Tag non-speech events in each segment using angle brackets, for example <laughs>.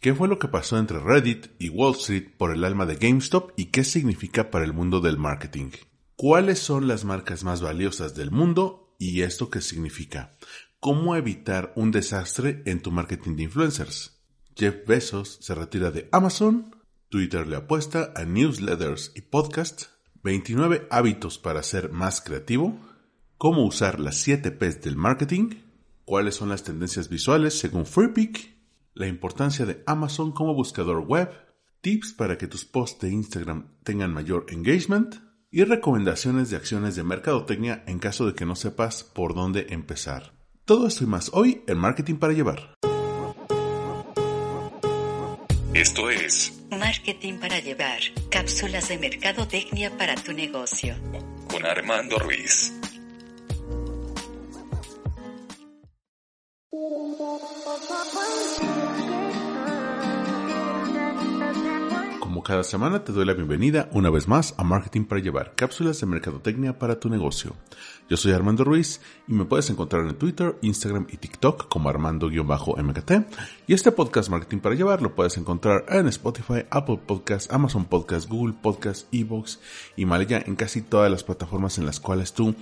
¿Qué fue lo que pasó entre Reddit y Wall Street por el alma de GameStop y qué significa para el mundo del marketing? ¿Cuáles son las marcas más valiosas del mundo y esto qué significa? ¿Cómo evitar un desastre en tu marketing de influencers? Jeff Bezos se retira de Amazon, Twitter le apuesta a newsletters y podcasts, 29 hábitos para ser más creativo, cómo usar las 7 P's del marketing, cuáles son las tendencias visuales según Freepik, la importancia de Amazon como buscador web, tips para que tus posts de Instagram tengan mayor engagement y recomendaciones de acciones de mercadotecnia en caso de que no sepas por dónde empezar. Todo esto y más hoy en Marketing para Llevar. Esto es Marketing para Llevar, cápsulas de mercadotecnia para tu negocio. con Armando Ruiz. Como cada semana te doy la bienvenida una vez más a Marketing para Llevar, cápsulas de mercadotecnia para tu negocio. Yo soy Armando Ruiz y me puedes encontrar en Twitter, Instagram y TikTok como Armando-MKT. Y este podcast Marketing para Llevar lo puedes encontrar en Spotify, Apple Podcasts, Amazon Podcasts, Google Podcasts, Evox y Malaya en casi todas las plataformas en las cuales tú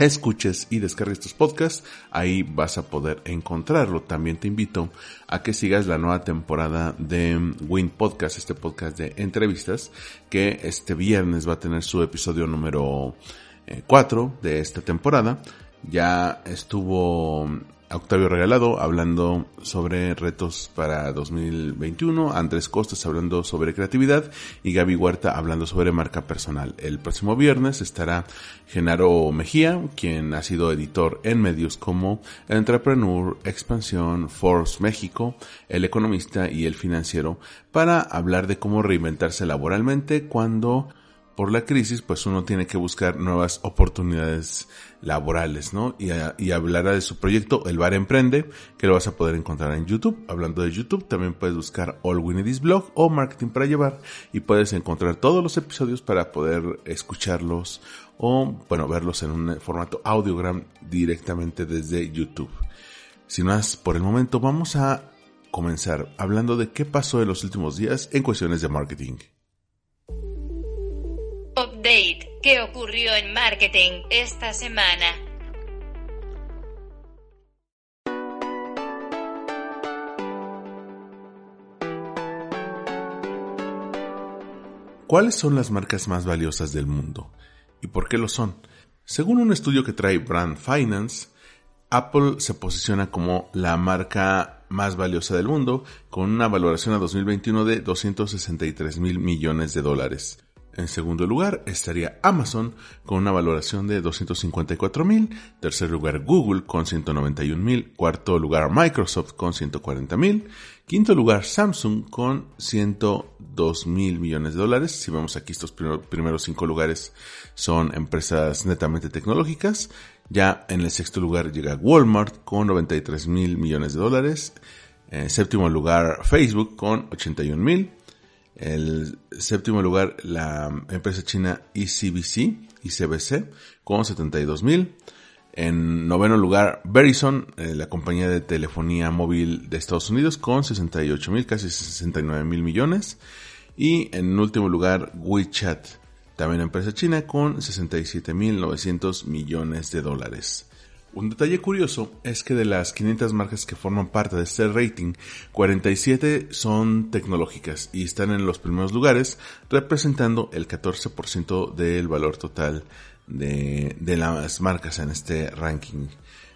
escuches y descargues tus podcasts, ahí vas a poder encontrarlo. También te invito a que sigas la nueva temporada de Win Podcast, este podcast de entrevistas, que este viernes va a tener su episodio número 4 de esta temporada. Ya estuvo Octavio Regalado hablando sobre retos para 2021, Andrés Costas hablando sobre creatividad y Gaby Huerta hablando sobre marca personal. El próximo viernes estará Genaro Mejía, quien ha sido editor en medios como Entrepreneur, Expansión, Forbes México, El Economista y El Financiero, para hablar de cómo reinventarse laboralmente cuando por la crisis, pues uno tiene que buscar nuevas oportunidades laborales, ¿no? Y, hablará de su proyecto El Bar Emprende, que lo vas a poder encontrar en YouTube. Hablando de YouTube, también puedes buscar All Winnie's Blog o Marketing para Llevar y puedes encontrar todos los episodios para poder escucharlos o, bueno, verlos en un formato audiogram directamente desde YouTube. Sin más, por el momento vamos a comenzar hablando de qué pasó en los últimos días en cuestiones de marketing. Update. ¿Qué ocurrió en marketing esta semana? ¿Cuáles son las marcas más valiosas del mundo? ¿Y por qué lo son? Según un estudio que trae Brand Finance, Apple se posiciona como la marca más valiosa del mundo, con una valoración a 2021 de 263 mil millones de dólares. En segundo lugar estaría Amazon con una valoración de 254 mil. Tercer lugar Google con 191 mil. Cuarto lugar Microsoft con 140 mil. Quinto lugar Samsung con 102 mil millones de dólares. Si vemos aquí estos primeros cinco lugares son empresas netamente tecnológicas. Ya en el sexto lugar llega Walmart con 93 mil millones de dólares. En séptimo lugar Facebook con 81 mil. El séptimo lugar, la empresa china ECBC, ICBC, con 72 mil. En noveno lugar, Verizon, eh, la compañía de telefonía móvil de Estados Unidos, con 68 mil, casi 69 mil millones. Y en último lugar, WeChat, también empresa china, con 67 mil 900 millones de dólares. Un detalle curioso es que de las 500 marcas que forman parte de este rating, 47 son tecnológicas y están en los primeros lugares, representando el 14% del valor total de, las marcas en este ranking.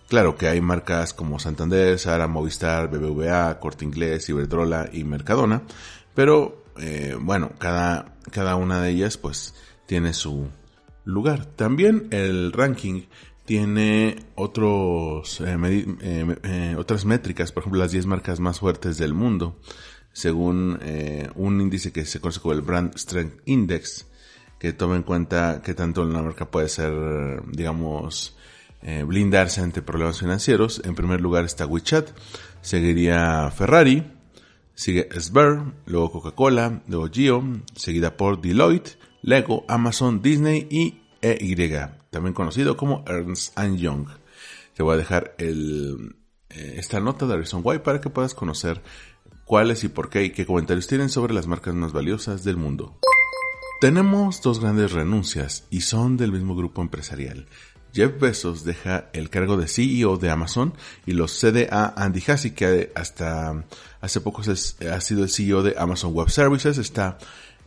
Claro que hay marcas como Santander, Sara, Movistar, BBVA, Corte Inglés, Iberdrola y Mercadona, pero eh, bueno, cada, cada una de ellas pues tiene su lugar. También el ranking tiene otros, eh, eh, eh, otras métricas, por ejemplo las 10 marcas más fuertes del mundo, según eh, un índice que se conoce como el Brand Strength Index, que toma en cuenta que tanto una marca puede ser, digamos, blindarse ante problemas financieros. En primer lugar está WeChat, seguiría Ferrari, sigue Sber, luego Coca-Cola, luego Gio, seguida por Deloitte, Lego, Amazon, Disney y EY también conocido como Ernst Young. Te voy a dejar eh, esta nota de Reason Why para que puedas conocer cuáles y por qué y qué comentarios tienen sobre las marcas más valiosas del mundo. Tenemos dos grandes renuncias y son del mismo grupo empresarial. Jeff Bezos deja el cargo de CEO de Amazon y lo cede a Andy Jassy, que hasta hace poco ha sido el CEO de Amazon Web Services, esta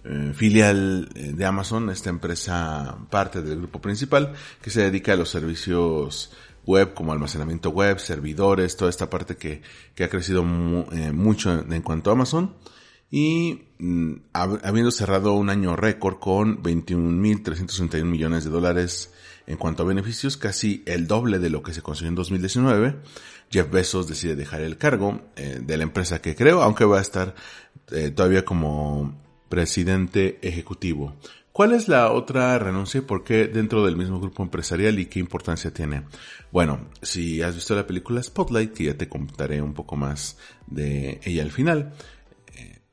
eh, filial eh, de Amazon, esta empresa parte del grupo principal que se dedica a los servicios web como almacenamiento web, servidores, toda esta parte que, ha crecido eh, mucho en, cuanto a Amazon y mm, habiendo cerrado un año récord con 21.361 millones de dólares en cuanto a beneficios, casi el doble de lo que se consiguió en 2019. Jeff Bezos decide dejar el cargo de la empresa que creo, aunque va a estar todavía como presidente ejecutivo. ¿Cuál es la otra renuncia y por qué dentro del mismo grupo empresarial y qué importancia tiene? Bueno, si has visto la película Spotlight, que ya te contaré un poco más de ella al final,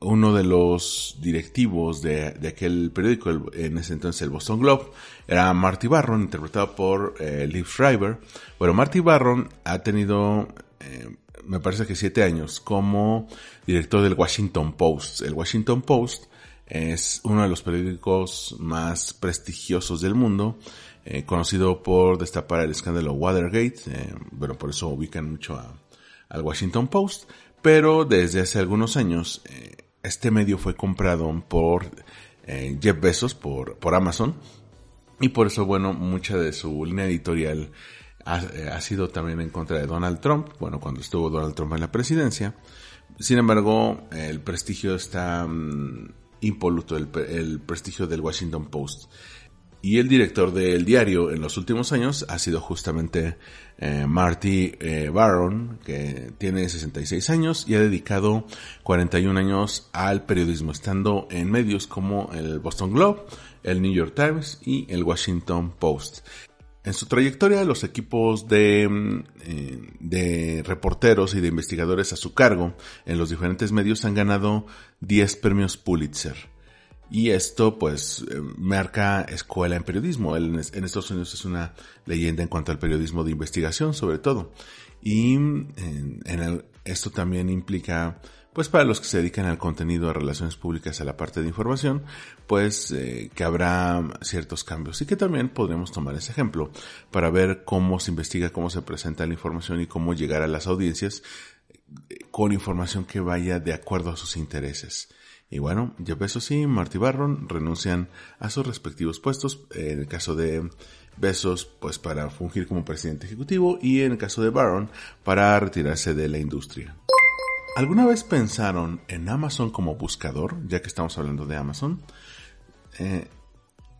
uno de los directivos de, aquel periódico, en ese entonces el Boston Globe, era Marty Barron, interpretado por eh, Liv Schreiber. Bueno, Marty Barron ha tenido, eh, me parece que siete años, como director del Washington Post. El Washington Post es uno de los periódicos más prestigiosos del mundo, eh, conocido por destapar el escándalo Watergate, bueno, por eso ubican mucho al Washington Post, pero desde hace algunos años este medio fue comprado por eh, Jeff Bezos, por, por Amazon, y por eso, bueno, mucha de su línea editorial ha, eh, sido también en contra de Donald Trump, bueno, cuando estuvo Donald Trump en la presidencia. Sin embargo, el prestigio está mm, impoluto, el, prestigio del Washington Post. Y el director del diario en los últimos años ha sido justamente eh, Marty eh, Barron, que tiene 66 años y ha dedicado 41 años al periodismo, estando en medios como el Boston Globe, el New York Times y el Washington Post. En su trayectoria, los equipos de, eh, de, reporteros y de investigadores a su cargo en los diferentes medios han ganado 10 premios Pulitzer. Y esto pues eh, marca escuela en periodismo. Él en Estados Unidos es una leyenda en cuanto al periodismo de investigación sobre todo. Y en, esto también implica pues para los que se dedican al contenido de relaciones públicas a la parte de información, pues eh, que habrá ciertos cambios y que también podremos tomar ese ejemplo para ver cómo se investiga, cómo se presenta la información y cómo llegar a las audiencias con información que vaya de acuerdo a sus intereses. Y bueno, Jeff Bezos y Marty Barron renuncian a sus respectivos puestos. En el caso de Bezos, pues para fungir como presidente ejecutivo y en el caso de Barron, para retirarse de la industria. ¿Alguna vez pensaron en Amazon como buscador, ya que estamos hablando de Amazon? Eh,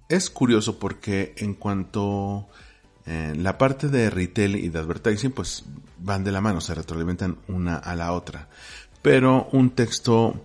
es curioso porque en cuanto eh, la parte de retail y de advertising, pues van de la mano, se retroalimentan una a la otra. Pero un texto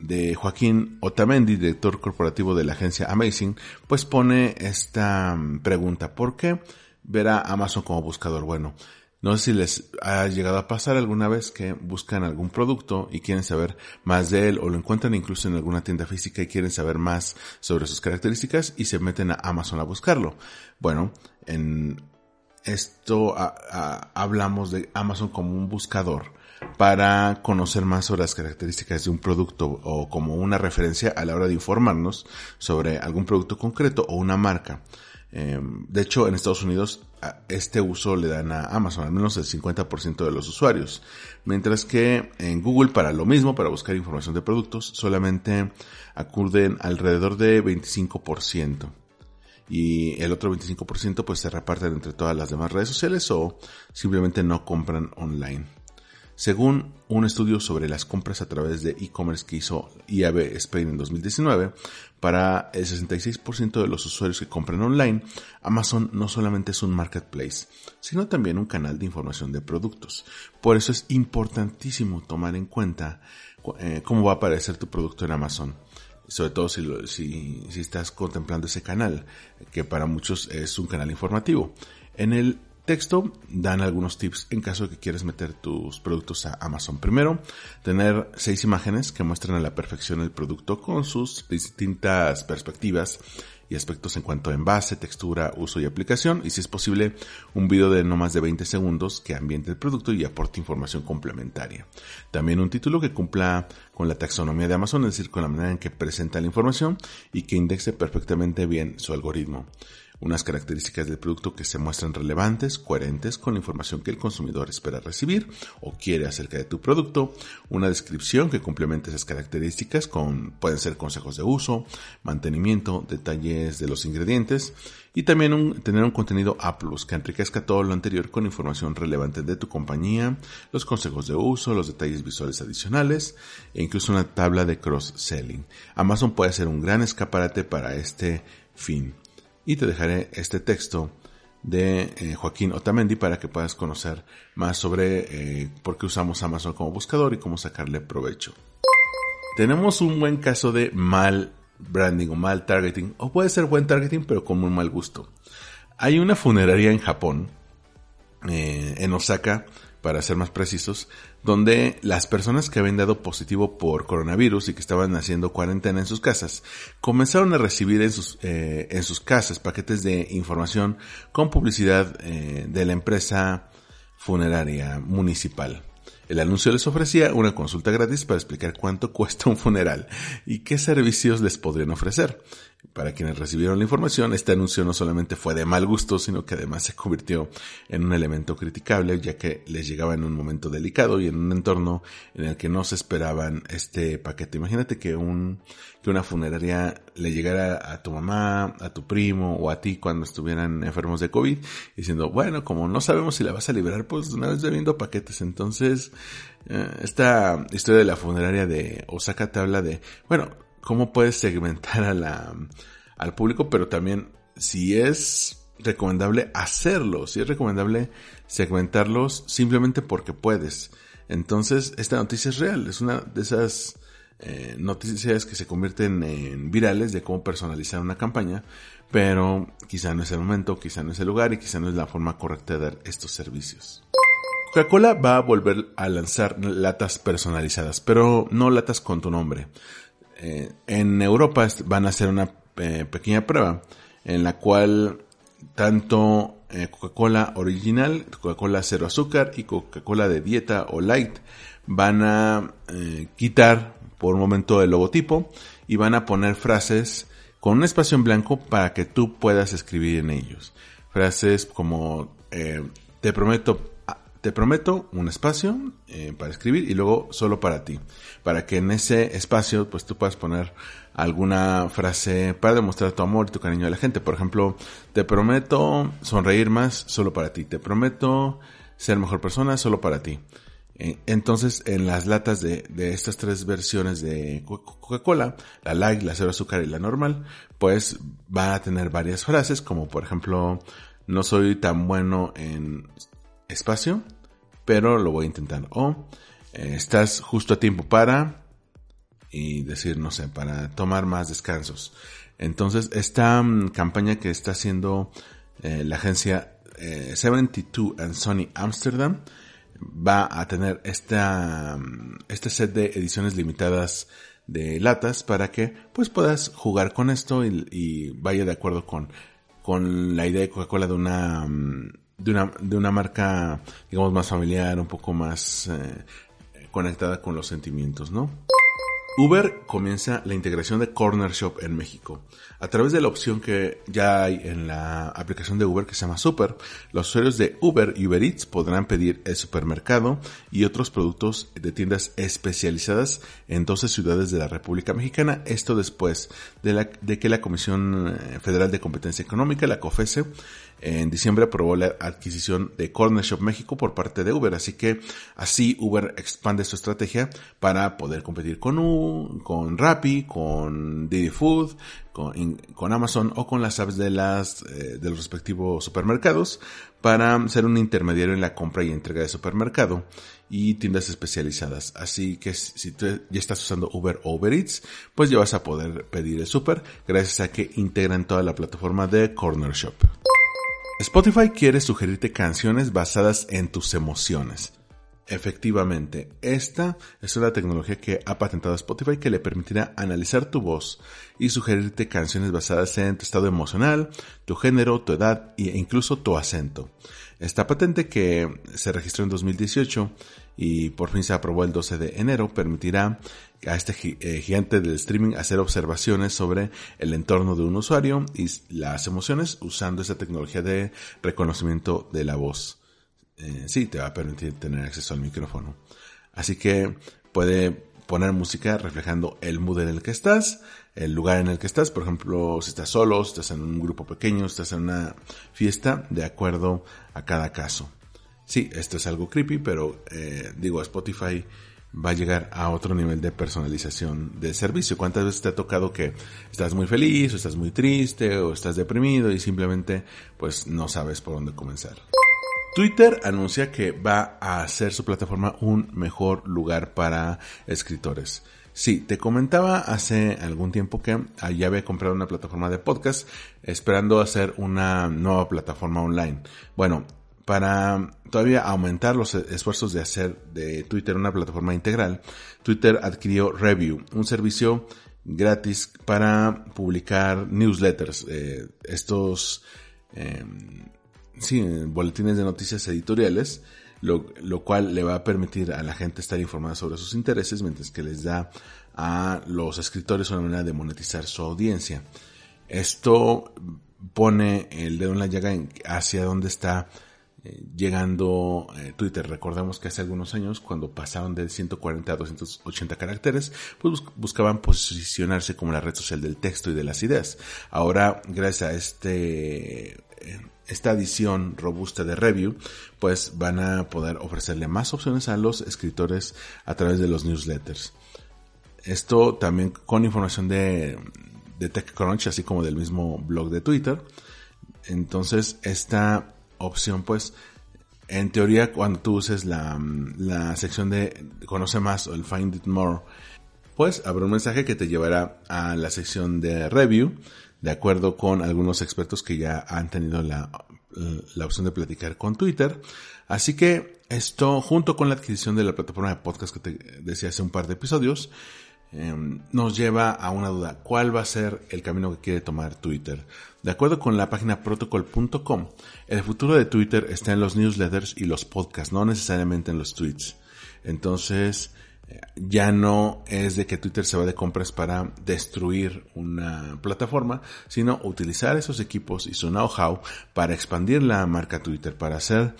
de Joaquín Otamendi, director corporativo de la agencia Amazing, pues pone esta mm, pregunta, ¿por qué ver a Amazon como buscador? Bueno, no sé si les ha llegado a pasar alguna vez que buscan algún producto y quieren saber más de él o lo encuentran incluso en alguna tienda física y quieren saber más sobre sus características y se meten a Amazon a buscarlo. Bueno, en esto hablamos de Amazon como un buscador para conocer más sobre las características de un producto o como una referencia a la hora de informarnos sobre algún producto concreto o una marca. Em, de hecho, en Estados Unidos este uso le dan a Amazon, al menos el 50% de los usuarios. Mientras que en Google para lo mismo, para buscar información de productos, solamente acuden alrededor de 25%. Y el otro 25% pues se reparten entre todas las demás redes sociales o simplemente no compran online. Según un estudio sobre las compras a través de e-commerce que hizo IAB Spain en 2019, para el 66% de los usuarios que compran online, Amazon no solamente es un marketplace, sino también un canal de información de productos. Por eso es importantísimo tomar en cuenta eh, cómo va a aparecer tu producto en Amazon sobre todo si, si, estás contemplando ese canal, que para muchos es un canal informativo. En el texto dan algunos tips en caso de que quieras meter tus productos a Amazon. Primero, tener seis imágenes que muestran a la perfección el producto con sus distintas perspectivas y aspectos en cuanto a envase, textura, uso y aplicación, y si es posible, un video de no más de 20 segundos que ambiente el producto y aporte información complementaria. También un título que cumpla con la taxonomía de Amazon, es decir, con la manera en que presenta la información y que indexe perfectamente bien su algoritmo unas características del producto que se muestran relevantes, coherentes con la información que el consumidor espera recibir o quiere acerca de tu producto, una descripción que complemente esas características con pueden ser consejos de uso, mantenimiento, detalles de los ingredientes y también tener un contenido A+, que enriquezca todo lo anterior con información relevante de tu compañía, los consejos de uso, los detalles visuales adicionales e incluso una tabla de cross-selling. Amazon puede ser un gran escaparate para este fin y te dejaré este texto de eh, Joaquín Otamendi para que puedas conocer más sobre eh, por qué usamos Amazon como buscador y cómo sacarle provecho. Tenemos un buen caso de mal branding o mal targeting, o puede ser buen targeting pero con muy mal gusto. Hay una funeraria en Japón, eh, en Osaka, para ser más precisos, donde las personas que habían dado positivo por coronavirus y que estaban haciendo cuarentena en sus casas, comenzaron a recibir en sus, eh, en sus casas paquetes de información con publicidad eh, de la empresa funeraria municipal. El anuncio les ofrecía una consulta gratis para explicar cuánto <laughs> cuesta un funeral y qué servicios les podrían ofrecer. Para quienes recibieron la información, este anuncio no solamente fue de mal gusto, sino que además se convirtió en un elemento criticable, ya que les llegaba en un momento delicado y en un entorno en el que no se esperaban este paquete. Imagínate que un, que una funeraria le llegara a tu mamá, a tu primo o a ti cuando estuvieran enfermos de COVID, diciendo, bueno, como no sabemos si la vas a liberar, pues una vez bebiendo paquetes. Entonces, eh, esta historia de la funeraria de Osaka te habla de, bueno, cómo puedes segmentar al público, pero también si es recomendable hacerlo, si es recomendable segmentarlos simplemente porque puedes. Entonces, esta noticia es real, es una de esas eh, noticias que se convierten en virales de cómo personalizar una campaña, pero quizá no es el momento, quizá no es el lugar y quizá no es la forma correcta de dar estos servicios. Coca-Cola va a volver a lanzar latas personalizadas, pero no latas con tu nombre. Eh, en Europa van a hacer una eh, pequeña prueba en la cual tanto eh, Coca-Cola original, Coca-Cola cero azúcar y Coca-Cola de dieta o light van a quitar por un momento el logotipo y van a poner frases con un espacio en blanco para que tú puedas escribir en ellos. Frases como te prometo te prometo un espacio eh, para escribir y luego solo para ti. Para que en ese espacio pues tú puedas poner alguna frase para demostrar tu amor y tu cariño a la gente. Por ejemplo, te prometo sonreír más solo para ti. Te prometo ser mejor persona solo para ti. Eh, entonces, en las latas de, de estas tres versiones de Coca-Cola, la light, la cero azúcar y la normal, pues van a tener varias frases, como por ejemplo, no soy tan bueno en espacio, pero lo voy a intentar. O eh, estás justo a tiempo para y decir, no sé, para tomar más descansos. Entonces, esta mm, campaña que está haciendo eh, la agencia 72 eh, and Sony Amsterdam va a tener esta, mm, este set de ediciones limitadas de latas para que pues puedas jugar con esto y, vaya de acuerdo con, con la idea de Coca-Cola de una mm, de una, de una marca, digamos, más familiar, un poco más eh, conectada con los sentimientos, ¿no? Uber comienza la integración de Corner Shop en México. A través de la opción que ya hay en la aplicación de Uber que se llama Super, los usuarios de Uber y Uber Eats podrán pedir el supermercado y otros productos de tiendas especializadas en 12 ciudades de la República Mexicana. Esto después de, la, de que la Comisión eh, Federal de Competencia Económica, la COFESE, en diciembre aprobó la adquisición de Corner Shop México por parte de Uber. Así que así Uber expande su estrategia para poder competir con, U, con Rappi, con Didi Food, con, Amazon o con las apps de, las, eh, de los respectivos supermercados para ser un intermediario en la compra y entrega de supermercado y tiendas especializadas. Así que si tú ya estás usando Uber o Uber Eats, pues ya vas a poder pedir el super gracias a que integran toda la plataforma de Corner Shop. Spotify quiere sugerirte canciones basadas en tus emociones. Efectivamente, esta es una tecnología que ha patentado Spotify que le permitirá analizar tu voz y sugerirte canciones basadas en tu estado emocional, tu género, tu edad e incluso tu acento. Esta patente que se registró en 2018 y por fin se aprobó el 12 de enero permitirá a este eh, gigante del streaming hacer observaciones sobre el entorno de un usuario y las emociones usando esta tecnología de reconocimiento de la voz. Eh, sí, te va a permitir tener acceso al micrófono. Así que puede poner música reflejando el mood en el que estás, el lugar en el que estás, por ejemplo, si estás solo, si estás en un grupo pequeño, si estás en una fiesta, de acuerdo a cada caso. Sí, esto es algo creepy, pero eh, digo, Spotify va a llegar a otro nivel de personalización del servicio. ¿Cuántas veces te ha tocado que estás muy feliz o estás muy triste o estás deprimido y simplemente pues no sabes por dónde comenzar? Twitter anuncia que va a hacer su plataforma un mejor lugar para escritores. Sí, te comentaba hace algún tiempo que ya había comprado una plataforma de podcast esperando hacer una nueva plataforma online. Bueno, para todavía aumentar los esfuerzos de hacer de Twitter una plataforma integral, Twitter adquirió Review, un servicio gratis para publicar newsletters. Eh, estos em, sí, boletines de noticias editoriales, lo, lo, cual le va a permitir a la gente estar informada sobre sus intereses, mientras que les da a los escritores una manera de monetizar su audiencia. Esto pone el dedo en la llaga hacia dónde está eh, llegando eh, Twitter. Recordemos que hace algunos años, cuando pasaron de 140 a 280 caracteres, pues buscaban posicionarse como la red social del texto y de las ideas. Ahora, gracias a este eh, esta edición robusta de review, pues van a poder ofrecerle más opciones a los escritores a través de los newsletters. Esto también con información de, de TechCrunch, así como del mismo blog de Twitter. Entonces, esta opción, pues, en teoría, cuando tú uses la, la sección de Conoce más o el Find It More, pues habrá un mensaje que te llevará a la sección de review de acuerdo con algunos expertos que ya han tenido la, la opción de platicar con Twitter. Así que esto, junto con la adquisición de la plataforma de podcast que te decía hace un par de episodios, em, nos lleva a una duda. ¿Cuál va a ser el camino que quiere tomar Twitter? De acuerdo con la página protocol.com, el futuro de Twitter está en los newsletters y los podcasts, no necesariamente en los tweets. Entonces, ya no es de que Twitter se va de compras para destruir una plataforma, sino utilizar esos equipos y su know-how para expandir la marca Twitter, para hacer,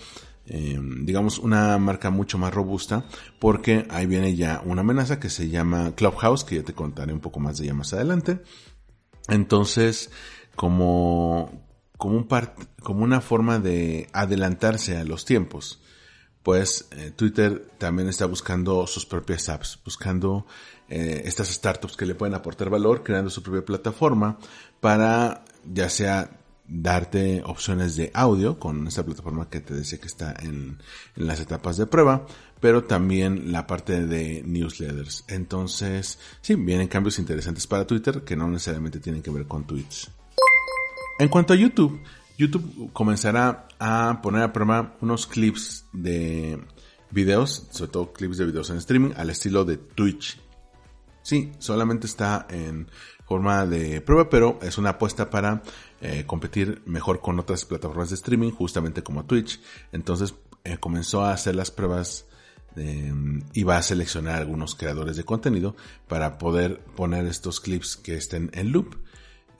em, digamos, una marca mucho más robusta, porque ahí viene ya una amenaza que se llama Clubhouse, que ya te contaré un poco más de ella más adelante. Entonces, como, como, un como una forma de adelantarse a los tiempos, pues eh, Twitter también está buscando sus propias apps, buscando eh, estas startups que le pueden aportar valor, creando su propia plataforma para ya sea darte opciones de audio con esta plataforma que te decía que está en, en las etapas de prueba, pero también la parte de newsletters. Entonces, sí, vienen cambios interesantes para Twitter que no necesariamente tienen que ver con tweets. En cuanto a YouTube, YouTube comenzará a poner a prueba unos clips de videos, sobre todo clips de videos en streaming, al estilo de Twitch. Sí, solamente está en forma de prueba, pero es una apuesta para eh, competir mejor con otras plataformas de streaming, justamente como Twitch. Entonces eh, comenzó a hacer las pruebas y va a seleccionar algunos creadores de contenido para poder poner estos clips que estén en loop.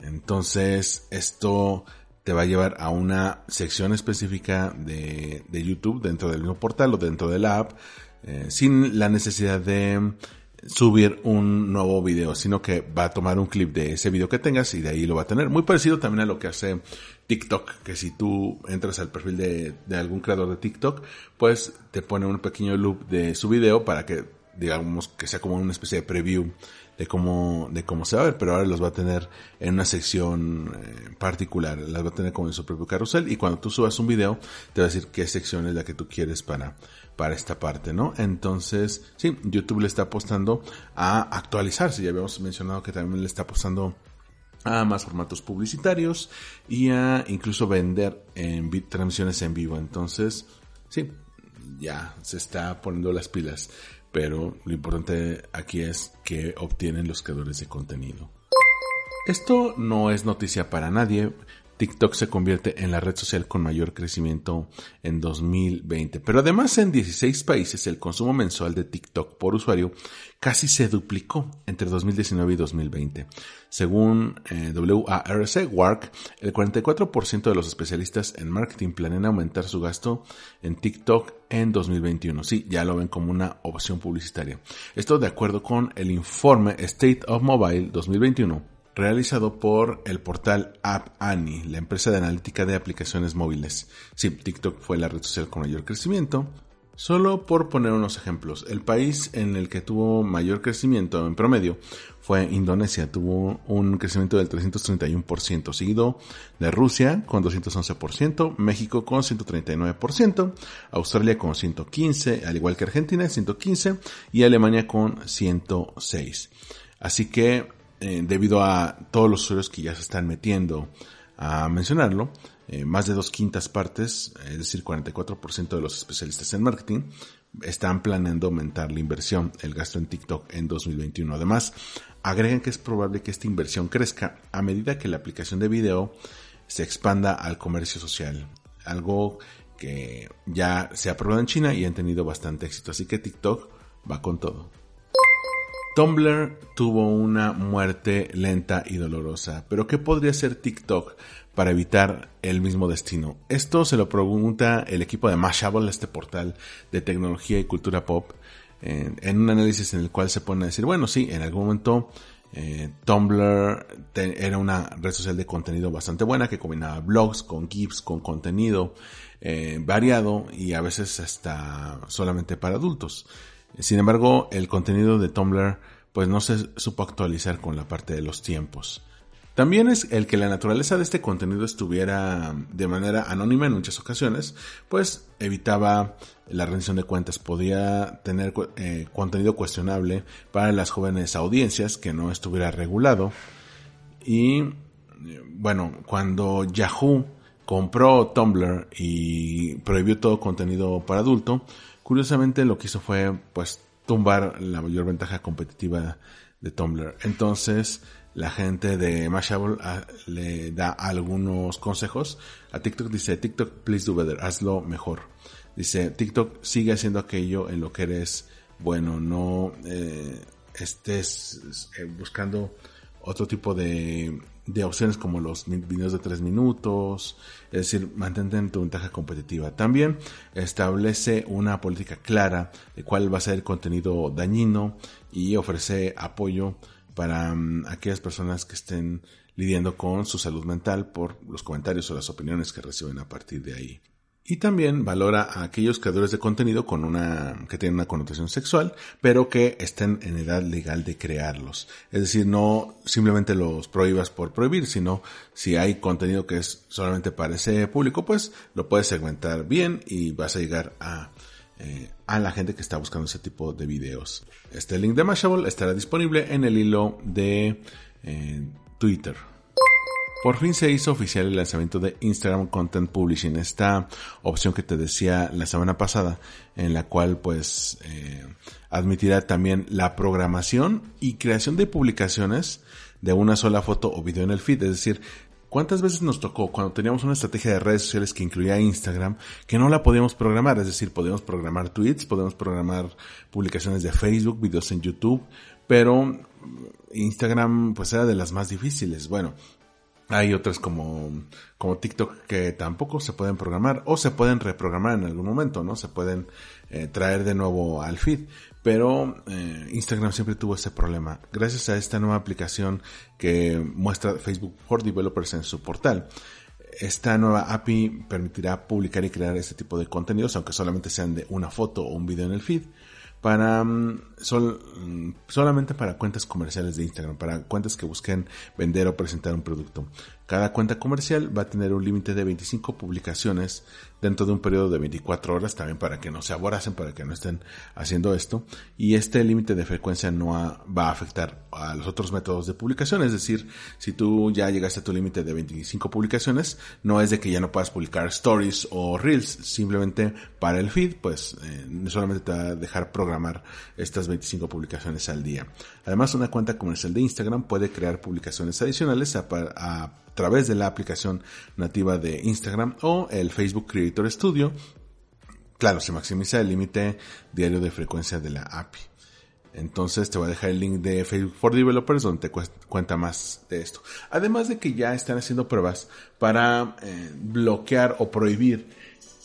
Entonces esto te va a llevar a una sección específica de, de YouTube dentro del mismo portal o dentro de la app, eh, sin la necesidad de subir un nuevo video, sino que va a tomar un clip de ese video que tengas y de ahí lo va a tener. Muy parecido también a lo que hace TikTok, que si tú entras al perfil de, de algún creador de TikTok, pues te pone un pequeño loop de su video para que digamos que sea como una especie de preview de cómo, de cómo se va a ver, pero ahora los va a tener en una sección eh, particular, las va a tener como en su propio carrusel y cuando tú subas un video te va a decir qué sección es la que tú quieres para, para esta parte, ¿no? Entonces, sí, YouTube le está apostando a actualizarse, ya habíamos mencionado que también le está apostando a más formatos publicitarios y a incluso vender en transmisiones en vivo. Entonces, sí, ya se está poniendo las pilas. Pero lo importante aquí es que obtienen los creadores de contenido. Esto no es noticia para nadie, TikTok se convierte en la red social con mayor crecimiento en 2020. Pero además en 16 países el consumo mensual de TikTok por usuario casi se duplicó entre 2019 y 2020. Según eh, WARC, WARC, el 44% de los especialistas en marketing planean aumentar su gasto en TikTok en 2021. Sí, ya lo ven como una opción publicitaria. Esto de acuerdo con el informe State of Mobile 2021 realizado por el portal App Annie, la empresa de analítica de aplicaciones móviles. Sí, TikTok fue la red social con mayor crecimiento. Solo por poner unos ejemplos, el país en el que tuvo mayor crecimiento en promedio fue Indonesia, tuvo un crecimiento del 331%, seguido de Rusia con 211%, México con 139%, Australia con 115%, al igual que Argentina 115% y Alemania con 106%. Así que eh, debido a todos los usuarios que ya se están metiendo a mencionarlo, eh, más de dos quintas partes, es decir, 44% de los especialistas en marketing, están planeando aumentar la inversión, el gasto en TikTok en 2021. Además, agregan que es probable que esta inversión crezca a medida que la aplicación de video se expanda al comercio social, algo que ya se ha probado en China y han tenido bastante éxito. Así que TikTok va con todo. Tumblr tuvo una muerte lenta y dolorosa, pero ¿qué podría hacer TikTok para evitar el mismo destino? Esto se lo pregunta el equipo de Mashable, este portal de tecnología y cultura pop, en, un análisis en el cual se pone a decir, bueno, sí, en algún momento eh, Tumblr era una red social de contenido bastante buena que combinaba blogs con GIFs, con contenido eh, variado y a veces hasta solamente para adultos. Sin embargo, el contenido de Tumblr pues no se supo actualizar con la parte de los tiempos. También es el que la naturaleza de este contenido estuviera de manera anónima en muchas ocasiones, pues evitaba la rendición de cuentas, podía tener eh, contenido cuestionable para las jóvenes audiencias que no estuviera regulado. Y bueno, cuando Yahoo compró Tumblr y prohibió todo contenido para adulto, Curiosamente lo que hizo fue pues tumbar la mayor ventaja competitiva de Tumblr. Entonces la gente de Mashable ah, le da algunos consejos. A TikTok dice, TikTok, please do better, hazlo mejor. Dice, TikTok sigue haciendo aquello en lo que eres bueno, no eh, estés eh, buscando otro tipo de de opciones como los videos de 3 minutos, es decir, mantente en tu ventaja competitiva. También establece una política clara de cuál va a ser el contenido dañino y ofrece apoyo para mm, aquellas personas que estén lidiando con su salud mental por los comentarios o las opiniones que reciben a partir de ahí. Y también valora a aquellos creadores de contenido con una, que tienen una connotación sexual, pero que estén en edad legal de crearlos. Es decir, no simplemente los prohíbas por prohibir, sino si hay contenido que es solamente para ese público, pues lo puedes segmentar bien y vas a llegar a, eh, a la gente que está buscando ese tipo de videos. Este link de Mashable estará disponible en el hilo de eh, Twitter. Por fin se hizo oficial el lanzamiento de Instagram Content Publishing, esta opción que te decía la semana pasada, en la cual pues eh, admitirá también la programación y creación de publicaciones de una sola foto o video en el feed, es decir, ¿Cuántas veces nos tocó cuando teníamos una estrategia de redes sociales que incluía Instagram que no la podíamos programar? Es decir, podíamos programar tweets, podíamos programar publicaciones de Facebook, videos en YouTube, pero Instagram pues era de las más difíciles. Bueno, hay otras como, como TikTok que tampoco se pueden programar o se pueden reprogramar en algún momento, ¿no? Se pueden eh, traer de nuevo al feed. Pero eh, Instagram siempre tuvo ese problema. Gracias a esta nueva aplicación que muestra Facebook for Developers en su portal. Esta nueva API permitirá publicar y crear este tipo de contenidos, aunque solamente sean de una foto o un video en el feed para mm, sol, mm, solamente para cuentas comerciales de Instagram, para cuentas que busquen vender o presentar un producto. Cada cuenta comercial va a tener un límite de 25 publicaciones dentro de un periodo de 24 horas, también para que no se aboracen, para que no estén haciendo esto. Y este límite de frecuencia no va a afectar a los otros métodos de publicación. Es decir, si tú ya llegaste a tu límite de 25 publicaciones, no es de que ya no puedas publicar stories o reels, simplemente para el feed, pues eh, solamente te va a dejar programar estas 25 publicaciones al día. Además, una cuenta comercial de Instagram puede crear publicaciones adicionales a, través de la aplicación nativa de Instagram o el Facebook Creator Studio. Claro, se maximiza el límite diario de frecuencia de la API. Entonces te voy a dejar el link de Facebook for Developers donde te cuenta más de esto. Además de que ya están haciendo pruebas para eh, bloquear o prohibir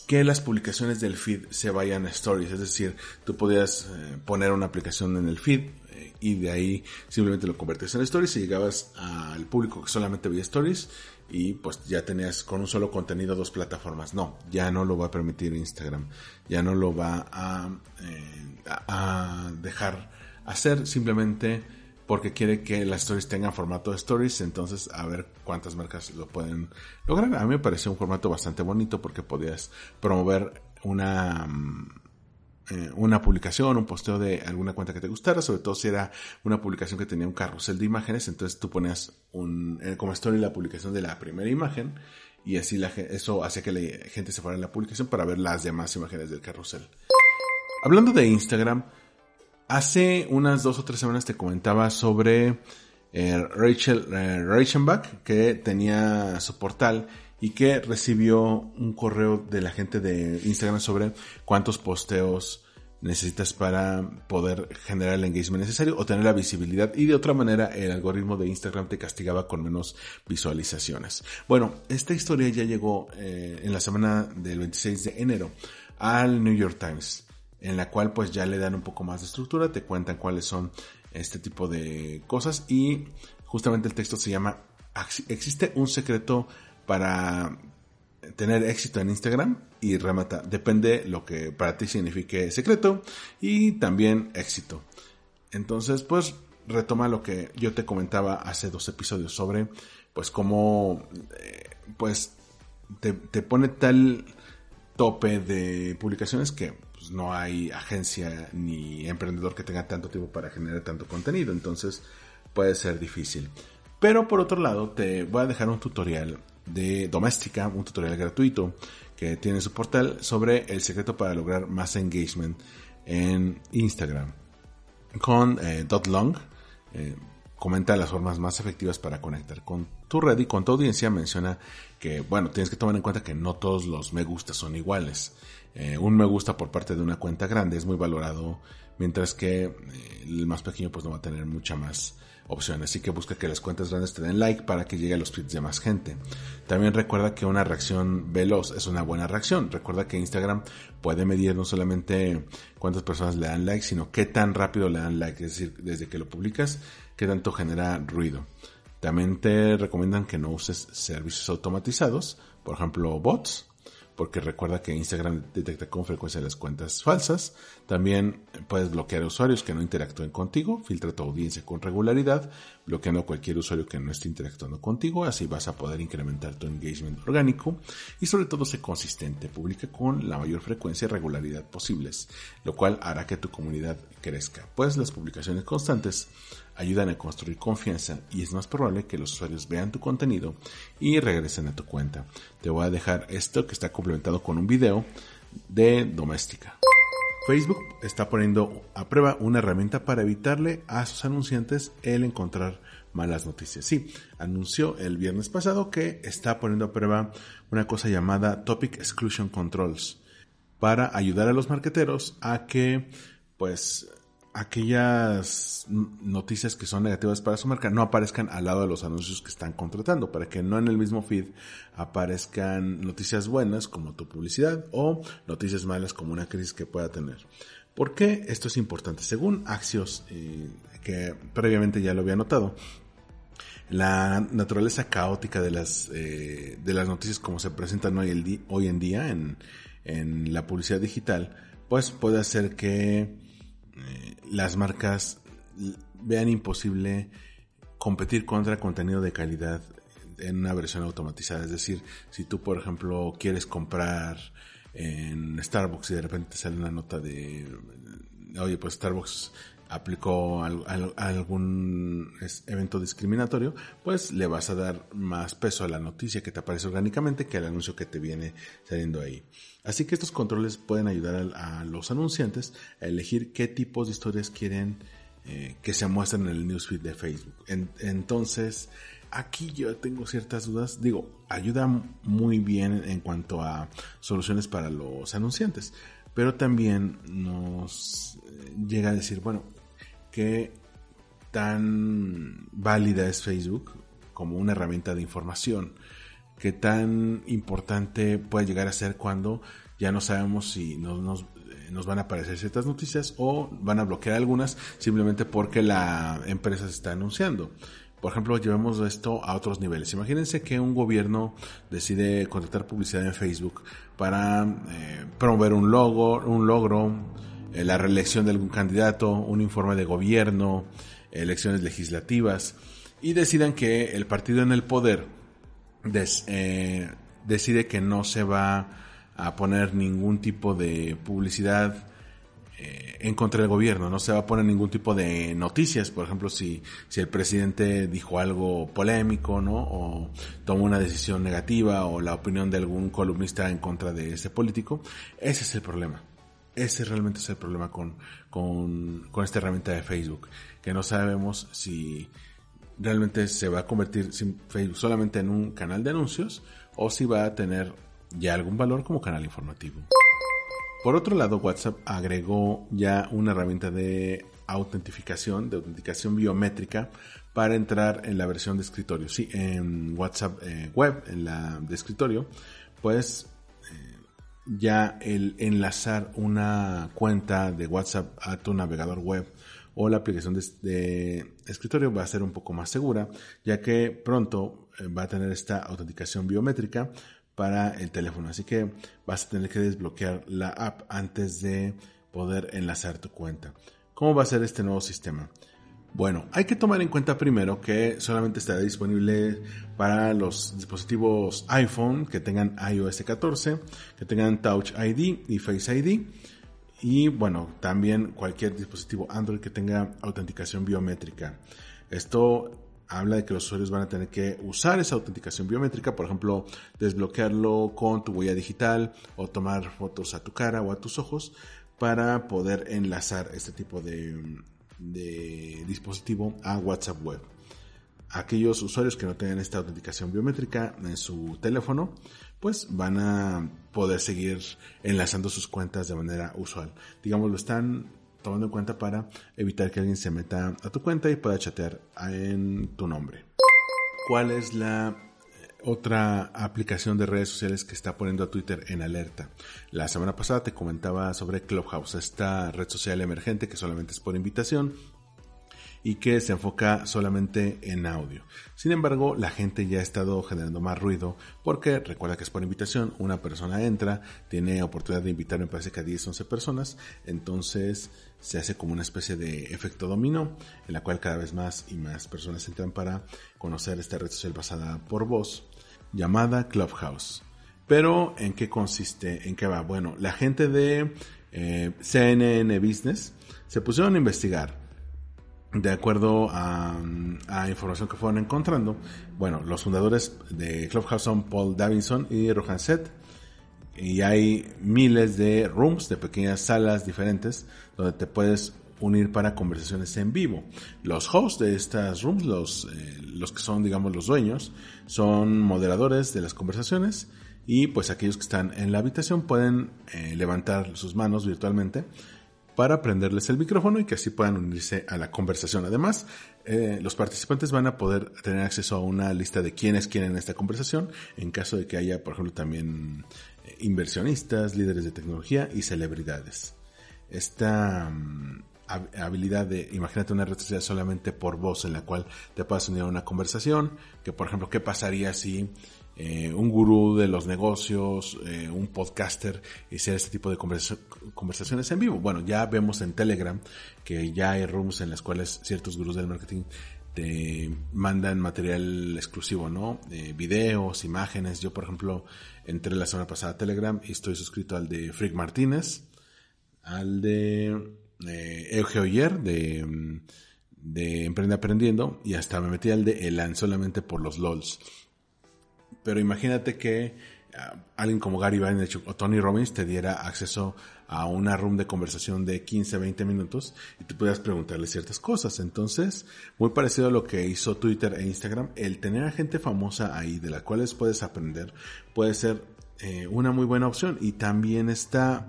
que las publicaciones del feed se vayan a stories. Es decir, tú podías eh, poner una aplicación en el feed eh, y de ahí simplemente lo convertías en stories y llegabas al público que solamente veía stories y pues ya tenías con un solo contenido dos plataformas. No, ya no lo va a permitir Instagram. Ya no lo va a, a dejar hacer simplemente porque quiere que las stories tengan formato de stories, entonces a ver cuántas marcas lo pueden lograr. A mí me pareció un formato bastante bonito porque podías promover una mm, eh, una publicación, un posteo de alguna cuenta que te gustara, sobre todo si era una publicación que tenía un carrusel de imágenes, entonces tú ponías un, eh, como story la publicación de la primera imagen y así la, eso hacía que la gente se fuera en la publicación para ver las demás imágenes del carrusel. Hablando de Instagram, Hace unas dos o tres semanas te comentaba sobre eh, Rachel Reichenbach, que tenía su portal y que recibió un correo de la gente de Instagram sobre cuántos posteos necesitas para poder generar el engagement necesario o tener la visibilidad y de otra manera el algoritmo de Instagram te castigaba con menos visualizaciones. Bueno, esta historia ya llegó eh, en la semana del 26 de enero al New York Times en la cual pues ya le dan un poco más de estructura, te cuentan cuáles son este tipo de cosas y justamente el texto se llama ¿Existe un secreto para tener éxito en Instagram? Y remata, depende lo que para ti signifique secreto y también éxito. Entonces pues retoma lo que yo te comentaba hace dos episodios sobre pues cómo eh, pues te, te pone tal tope de publicaciones que pues, no hay agencia ni emprendedor que tenga tanto tiempo para generar tanto contenido, entonces puede ser difícil. Pero por otro lado, te voy a dejar un tutorial de doméstica, un tutorial gratuito que tiene su portal sobre el secreto para lograr más engagement en Instagram. Con eh, Dotlong eh, comenta las formas más efectivas para conectar con tu red y con tu audiencia. Menciona que, bueno, tienes que tomar en cuenta que no todos los me gusta son iguales. Eh, un me gusta por parte de una cuenta grande es muy valorado, mientras que el más pequeño pues no va a tener mucha más opción. Así que busca que las cuentas grandes te den like para que llegue a los feeds de más gente. También recuerda que una reacción veloz es una buena reacción. Recuerda que Instagram puede medir no solamente cuántas personas le dan like, sino qué tan rápido le dan like. Es decir, desde que lo publicas, qué tanto genera ruido. También te recomiendan que no uses servicios automatizados, por ejemplo bots, porque recuerda que Instagram detecta con frecuencia las cuentas falsas. También puedes bloquear a usuarios que no interactúen contigo, filtra tu audiencia con regularidad, bloqueando a cualquier usuario que no esté interactuando contigo, así vas a poder incrementar tu engagement orgánico y sobre todo ser consistente, publica con la mayor frecuencia y regularidad posibles, lo cual hará que tu comunidad crezca, pues las publicaciones constantes ayudan a construir confianza y es más probable que los usuarios vean tu contenido y regresen a tu cuenta. Te voy a dejar esto que está complementado con un video de doméstica. Facebook está poniendo a prueba una herramienta para evitarle a sus anunciantes el encontrar malas noticias. Sí, anunció el viernes pasado que está poniendo a prueba una cosa llamada Topic Exclusion Controls para ayudar a los marqueteros a que pues aquellas noticias que son negativas para su marca no aparezcan al lado de los anuncios que están contratando, para que no en el mismo feed aparezcan noticias buenas como tu publicidad o noticias malas como una crisis que pueda tener. ¿Por qué esto es importante? Según Axios, eh, que previamente ya lo había notado, la naturaleza caótica de las, eh, de las noticias como se presentan hoy, hoy en día en, en la publicidad digital, pues puede hacer que eh, las marcas vean imposible competir contra contenido de calidad en una versión automatizada. Es decir, si tú, por ejemplo, quieres comprar en Starbucks y de repente te sale una nota de, oye, pues Starbucks aplicó algún evento discriminatorio, pues le vas a dar más peso a la noticia que te aparece orgánicamente que al anuncio que te viene saliendo ahí. Así que estos controles pueden ayudar a, los anunciantes a elegir qué tipos de historias quieren eh, que se muestren en el newsfeed de Facebook. entonces, aquí yo tengo ciertas dudas. Digo, ayuda muy bien en cuanto a soluciones para los anunciantes, pero también nos eh, llega a decir, bueno, qué tan válida es Facebook como una herramienta de información, qué tan importante puede llegar a ser cuando ya no sabemos si nos, eh, nos, van a aparecer ciertas noticias o van a bloquear algunas simplemente porque la empresa se está anunciando. Por ejemplo, llevemos esto a otros niveles. Imagínense que un gobierno decide contratar publicidad en Facebook para eh, promover un logo, un logro, eh, la reelección de algún candidato, un informe de gobierno, elecciones legislativas, y decidan que el partido en el poder eh, decide que no se va a poner ningún tipo de publicidad eh, en contra del gobierno, no se va a poner ningún tipo de noticias, por ejemplo, si, si el presidente dijo algo polémico, ¿no? O tomó una decisión negativa o la opinión de algún columnista en contra de ese político, ese es el problema. Ese realmente es el problema con, con, con esta herramienta de Facebook, que no sabemos si realmente se va a convertir Facebook solamente en un canal de anuncios o si va a tener ya algún valor como canal informativo. Por otro lado, WhatsApp agregó ya una herramienta de autentificación, de autenticación biométrica para entrar en la versión de escritorio. Sí, en WhatsApp eh, web, en la de escritorio, pues ya el enlazar una cuenta de WhatsApp a tu navegador web o la aplicación de, escritorio va a ser un poco más segura, ya que pronto eh, va a tener esta autenticación biométrica para el teléfono. Así que vas a tener que desbloquear la app antes de poder enlazar tu cuenta. ¿Cómo va a ser este nuevo sistema? Bueno, hay que tomar en cuenta primero que solamente estará disponible para los dispositivos iPhone que tengan iOS 14, que tengan Touch ID y Face ID. Y bueno, también cualquier dispositivo Android que tenga autenticación biométrica. Esto habla de que los usuarios van a tener que usar esa autenticación biométrica, por ejemplo, desbloquearlo con tu huella digital o tomar fotos a tu cara o a tus ojos para poder enlazar este tipo de, de dispositivo a WhatsApp Web. Aquellos usuarios que no tengan esta autenticación biométrica en su teléfono, pues van a poder seguir enlazando sus cuentas de manera usual. Digamos, lo están tomando en cuenta para evitar que alguien se meta a tu cuenta y pueda chatear en tu nombre. ¿Cuál es la otra aplicación de redes sociales que está poniendo a Twitter en alerta. La semana pasada te comentaba sobre Clubhouse, esta red social emergente que solamente es por invitación y que se enfoca solamente en audio. Sin embargo, la gente ya ha estado generando más ruido porque recuerda que es por invitación, una persona entra, tiene oportunidad de invitar me parece que a 10, 11 personas, entonces se hace como una especie de efecto dominó en la cual cada vez más y más personas entran para conocer esta red social basada por voz llamada Clubhouse. Pero ¿en qué consiste? ¿En qué va? Bueno, la gente de eh, CNN Business se pusieron a investigar de acuerdo a, información que fueron encontrando, bueno, los fundadores de Clubhouse son Paul Davidson y Rohan Seth. Y hay miles de rooms, de pequeñas salas diferentes, donde te puedes unir para conversaciones en vivo. Los hosts de estas rooms, los, eh, los que son, digamos, los dueños, son moderadores de las conversaciones y pues aquellos que están en la habitación pueden eh, levantar sus manos virtualmente para prenderles el micrófono y que así puedan unirse a la conversación. Además, eh, los participantes van a poder tener acceso a una lista de quienes quieren esta conversación en caso de que haya, por ejemplo, también eh, inversionistas, líderes de tecnología y celebridades. Esta mm, habilidad de, imagínate una red social solamente por voz en la cual te puedas unir a una conversación, que por ejemplo, ¿qué pasaría si eh, un gurú de los negocios, eh, un podcaster, hiciera este tipo de conversaciones en vivo. Bueno, ya vemos en Telegram que ya hay rooms en las cuales ciertos gurús del marketing te mandan material exclusivo, ¿no? Eh, videos, imágenes. Yo, por ejemplo, entré la semana pasada a Telegram y estoy suscrito al de Frick Martínez, al de eh, Euge Oyer de, de Emprende Aprendiendo y hasta me metí al de Elan solamente por los LOLs. Pero imagínate que ah, alguien como Gary Vaynerchuk o Tony Robbins te diera acceso a una room de conversación de 15, 20 minutos y tú pudieras preguntarle ciertas cosas. Entonces, muy parecido a lo que hizo Twitter e Instagram, el tener a gente famosa ahí de la cual puedes aprender puede ser eh, una muy buena opción y también esta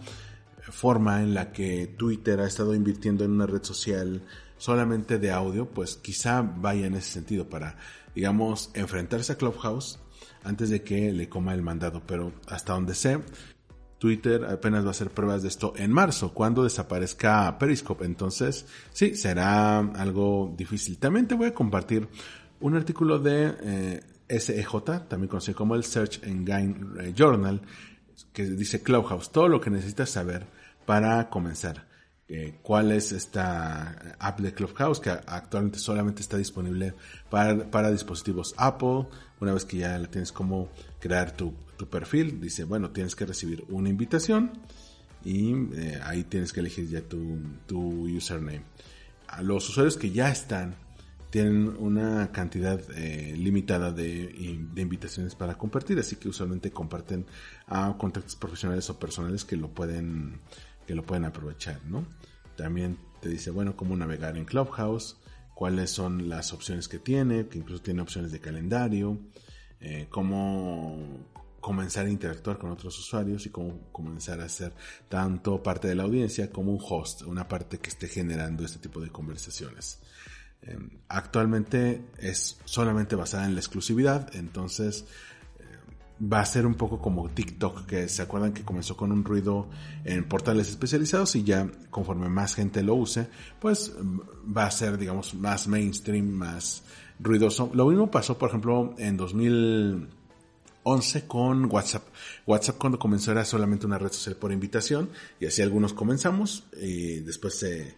forma en la que Twitter ha estado invirtiendo en una red social solamente de audio, pues quizá vaya en ese sentido para, digamos, enfrentarse a Clubhouse antes de que le coma el mandado. Pero hasta donde sé, Twitter apenas va a hacer pruebas de esto en marzo, cuando desaparezca Periscope. Entonces, sí, será algo difícil. También te voy a compartir un artículo de eh, SEJ, también conocido como el Search Engine eh, Journal, que dice Clubhouse, todo lo que necesitas saber para comenzar. Eh, cuál es esta app de Clubhouse que actualmente solamente está disponible para, para dispositivos Apple. Una vez que ya tienes como crear tu, perfil, dice, bueno, tienes que recibir una invitación y eh, ahí tienes que elegir ya tu, tu username. A los usuarios que ya están tienen una cantidad eh, limitada de, de, invitaciones para compartir, así que usualmente comparten a contactos profesionales o personales que lo pueden que lo pueden aprovechar, ¿no? También te dice, bueno, cómo navegar en Clubhouse, cuáles son las opciones que tiene, que incluso tiene opciones de calendario, eh, cómo comenzar a interactuar con otros usuarios y cómo comenzar a ser tanto parte de la audiencia como un host, una parte que esté generando este tipo de conversaciones. Em, actualmente es solamente basada en la exclusividad, entonces va a ser un poco como TikTok, que se acuerdan que comenzó con un ruido en portales especializados y ya conforme más gente lo use, pues em, va a ser, digamos, más mainstream, más ruidoso. Lo mismo pasó, por ejemplo, en 2011 con WhatsApp. WhatsApp cuando comenzó era solamente una red social por invitación y así algunos comenzamos y después se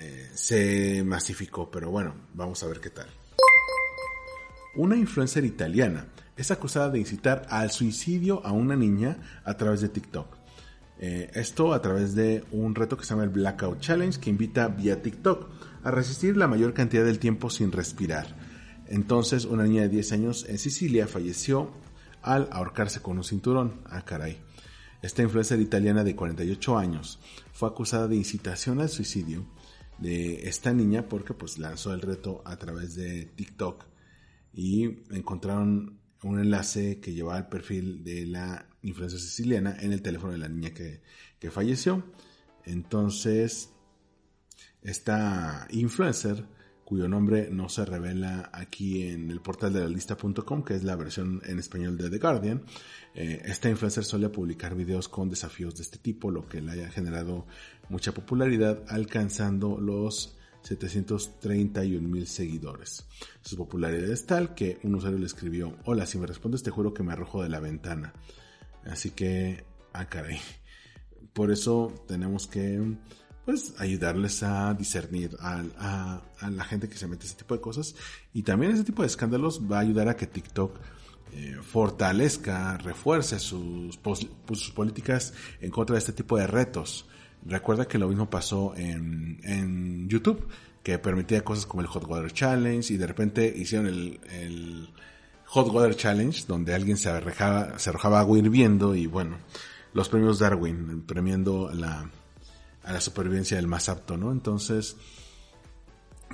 eh, se masificó, pero bueno, vamos a ver qué tal. Una influencer italiana es acusada de incitar al suicidio a una niña a través de TikTok. Eh, esto a través de un reto que se llama el Blackout Challenge que invita vía TikTok a resistir la mayor cantidad del tiempo sin respirar. Entonces una niña de 10 años en Sicilia falleció al ahorcarse con un cinturón. Ah, caray. Esta influencer italiana de 48 años fue acusada de incitación al suicidio de esta niña porque pues lanzó el reto a través de TikTok y encontraron un enlace que llevaba el perfil de la influencer siciliana en el teléfono de la niña que, que falleció. Entonces, esta influencer cuyo nombre no se revela aquí en el portal de la lista.com, que es la versión en español de The Guardian. Eh, esta influencer suele publicar videos con desafíos de este tipo, lo que le haya generado mucha popularidad, alcanzando los 731 mil seguidores. Su popularidad es tal que un usuario le escribió, hola, si me respondes te juro que me arrojo de la ventana. Así que, ah caray. Por eso tenemos que pues ayudarles a discernir a, la gente que se mete ese tipo de cosas. Y también ese tipo de escándalos va a ayudar a que TikTok eh, fortalezca, refuerce sus, sus políticas en contra de este tipo de retos. Recuerda que lo mismo pasó en, en YouTube, que permitía cosas como el Hot Water Challenge y de repente hicieron el, Hot Water Challenge, donde alguien se arrojaba, se arrojaba agua hirviendo y bueno, los premios Darwin premiando la, a la supervivencia del más apto, ¿no? Entonces,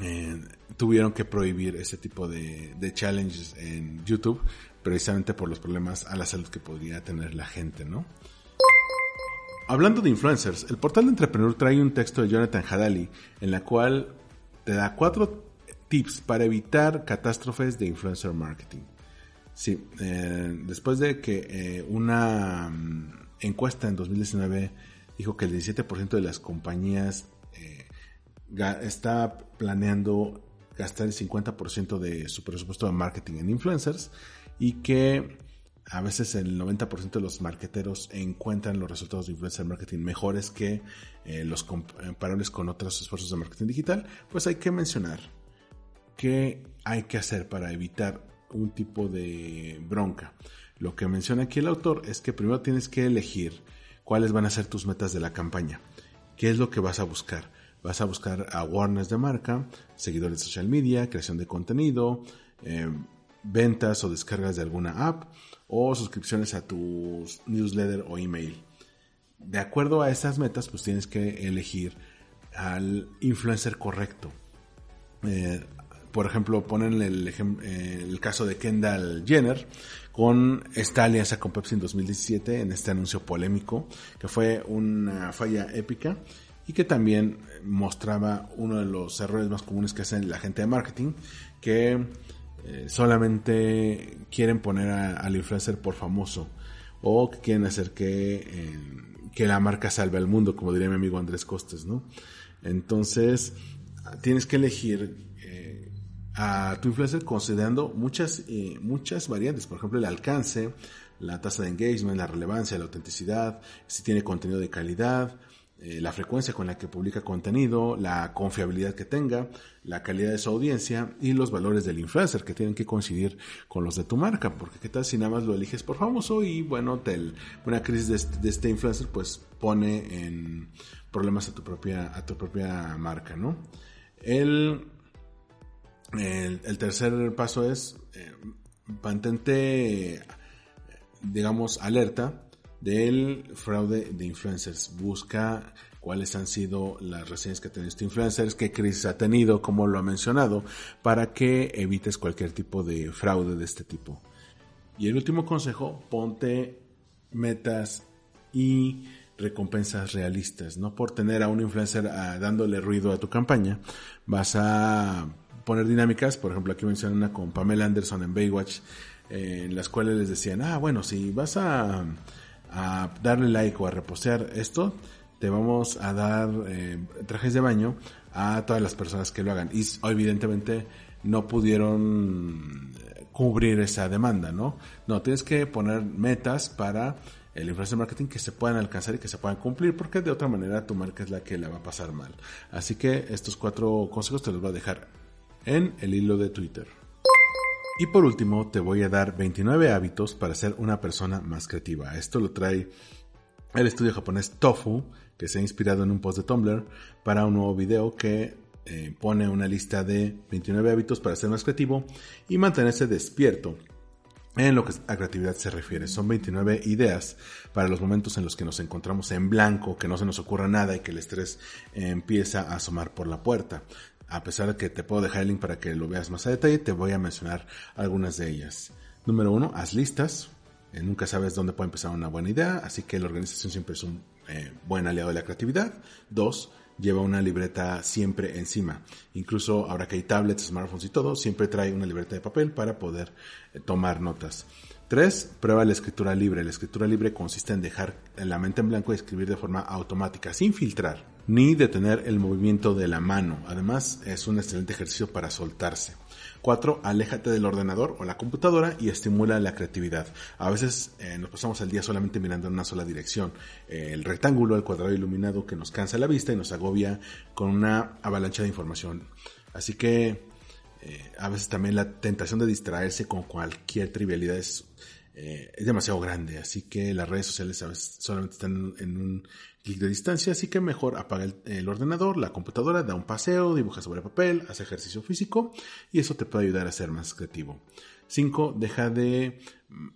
eh, tuvieron que prohibir ese tipo de, de, challenges en YouTube, precisamente por los problemas a la salud que podría tener la gente, ¿no? Hablando de influencers, el portal de Entrepreneur trae un texto de Jonathan Hadali en la cual te da cuatro tips para evitar catástrofes de influencer marketing. Sí, eh, después de que eh, una mm, encuesta en 2019 dijo que el 17% de las compañías eh, está planeando gastar el 50% de su presupuesto de marketing en influencers y que a veces el 90% de los marketeros encuentran los resultados de influencer marketing mejores que eh, los comparables con otros esfuerzos de marketing digital, pues hay que mencionar qué hay que hacer para evitar un tipo de bronca. Lo que menciona aquí el autor es que primero tienes que elegir cuáles van a ser tus metas de la campaña, qué es lo que vas a buscar, vas a buscar awareness de marca, seguidores de social media, creación de contenido, eh, ventas o descargas de alguna app o suscripciones a tu newsletter o email. De acuerdo a estas metas, pues tienes que elegir al influencer correcto. Eh, por ejemplo, ponen el, eh, el, caso de Kendall Jenner con esta alianza con Pepsi en 2017 en este anuncio polémico que fue una falla épica y que también mostraba uno de los errores más comunes que hacen la gente de marketing que eh, solamente quieren poner al influencer por famoso o que quieren hacer que, eh, que la marca salve al mundo, como diría mi amigo Andrés Costes, ¿no? Entonces, tienes que elegir eh, a tu influencer considerando muchas, muchas variantes, por ejemplo, el alcance, la tasa de engagement, la relevancia, la autenticidad, si tiene contenido de calidad, eh, la frecuencia con la que publica contenido, la confiabilidad que tenga, la calidad de su audiencia y los valores del influencer que tienen que coincidir con los de tu marca. Porque qué tal si nada más lo eliges por famoso y bueno, una crisis de este, de este, influencer pues pone en problemas a tu propia, a tu propia marca, ¿no? El, el, tercer paso es eh, mantente, digamos, alerta del fraude de influencers. Busca cuáles han sido las reseñas que ha tenido este influencer, qué crisis ha tenido, como lo ha mencionado, para que evites cualquier tipo de fraude de este tipo. Y el último consejo, ponte metas y recompensas realistas. No por tener a un influencer ah, dándole ruido a tu campaña, vas a poner dinámicas. Por ejemplo, aquí mencionan una con Pamela Anderson en Baywatch, eh, en las cuales les decían, ah, bueno, si vas a a darle like o a repostear esto, te vamos a dar eh, trajes de baño a todas las personas que lo hagan. Y evidentemente no pudieron eh, cubrir esa demanda, ¿no? No, tienes que poner metas para el influencer marketing que se puedan alcanzar y que se puedan cumplir, porque de otra manera tu marca es la que le va a pasar mal. Así que estos cuatro consejos te los voy a dejar en el hilo de Twitter. Y por último, te voy a dar 29 hábitos para ser una persona más creativa. Esto lo trae el estudio japonés Tofu, que se ha inspirado en un post de Tumblr para un nuevo video que eh, pone una lista de 29 hábitos para ser más creativo y mantenerse despierto en lo que a creatividad se refiere. Son 29 ideas para los momentos en los que nos encontramos en blanco, que no se nos ocurra nada y que el estrés empieza a asomar por la puerta a pesar de que te puedo dejar el link para que lo veas más a detalle, te voy a mencionar algunas de ellas. Número uno, haz listas. Eh, nunca sabes dónde puede empezar una buena idea, así que la organización siempre es un eh, buen aliado de la creatividad. Dos, lleva una libreta siempre encima. Incluso ahora que hay tablets, smartphones y todo, siempre trae una libreta de papel para poder eh, tomar notas. Tres, prueba la escritura libre. La escritura libre consiste en dejar la mente en blanco y escribir de forma automática, sin filtrar ni detener el movimiento de la mano. Además, es un excelente ejercicio para soltarse. 4. Aléjate del ordenador o la computadora y estimula la creatividad. A veces eh, nos pasamos el día solamente mirando en una sola dirección. Eh, el rectángulo, el cuadrado iluminado que nos cansa la vista y nos agobia con una avalancha de información. Así que eh, a veces también la tentación de distraerse con cualquier trivialidad es, es demasiado grande. Así que las redes sociales a veces solamente están en un de distancia, así que mejor apaga el, ordenador, la computadora, da un paseo, dibuja sobre papel, hace ejercicio físico y eso te puede ayudar a ser más creativo. 5. Deja de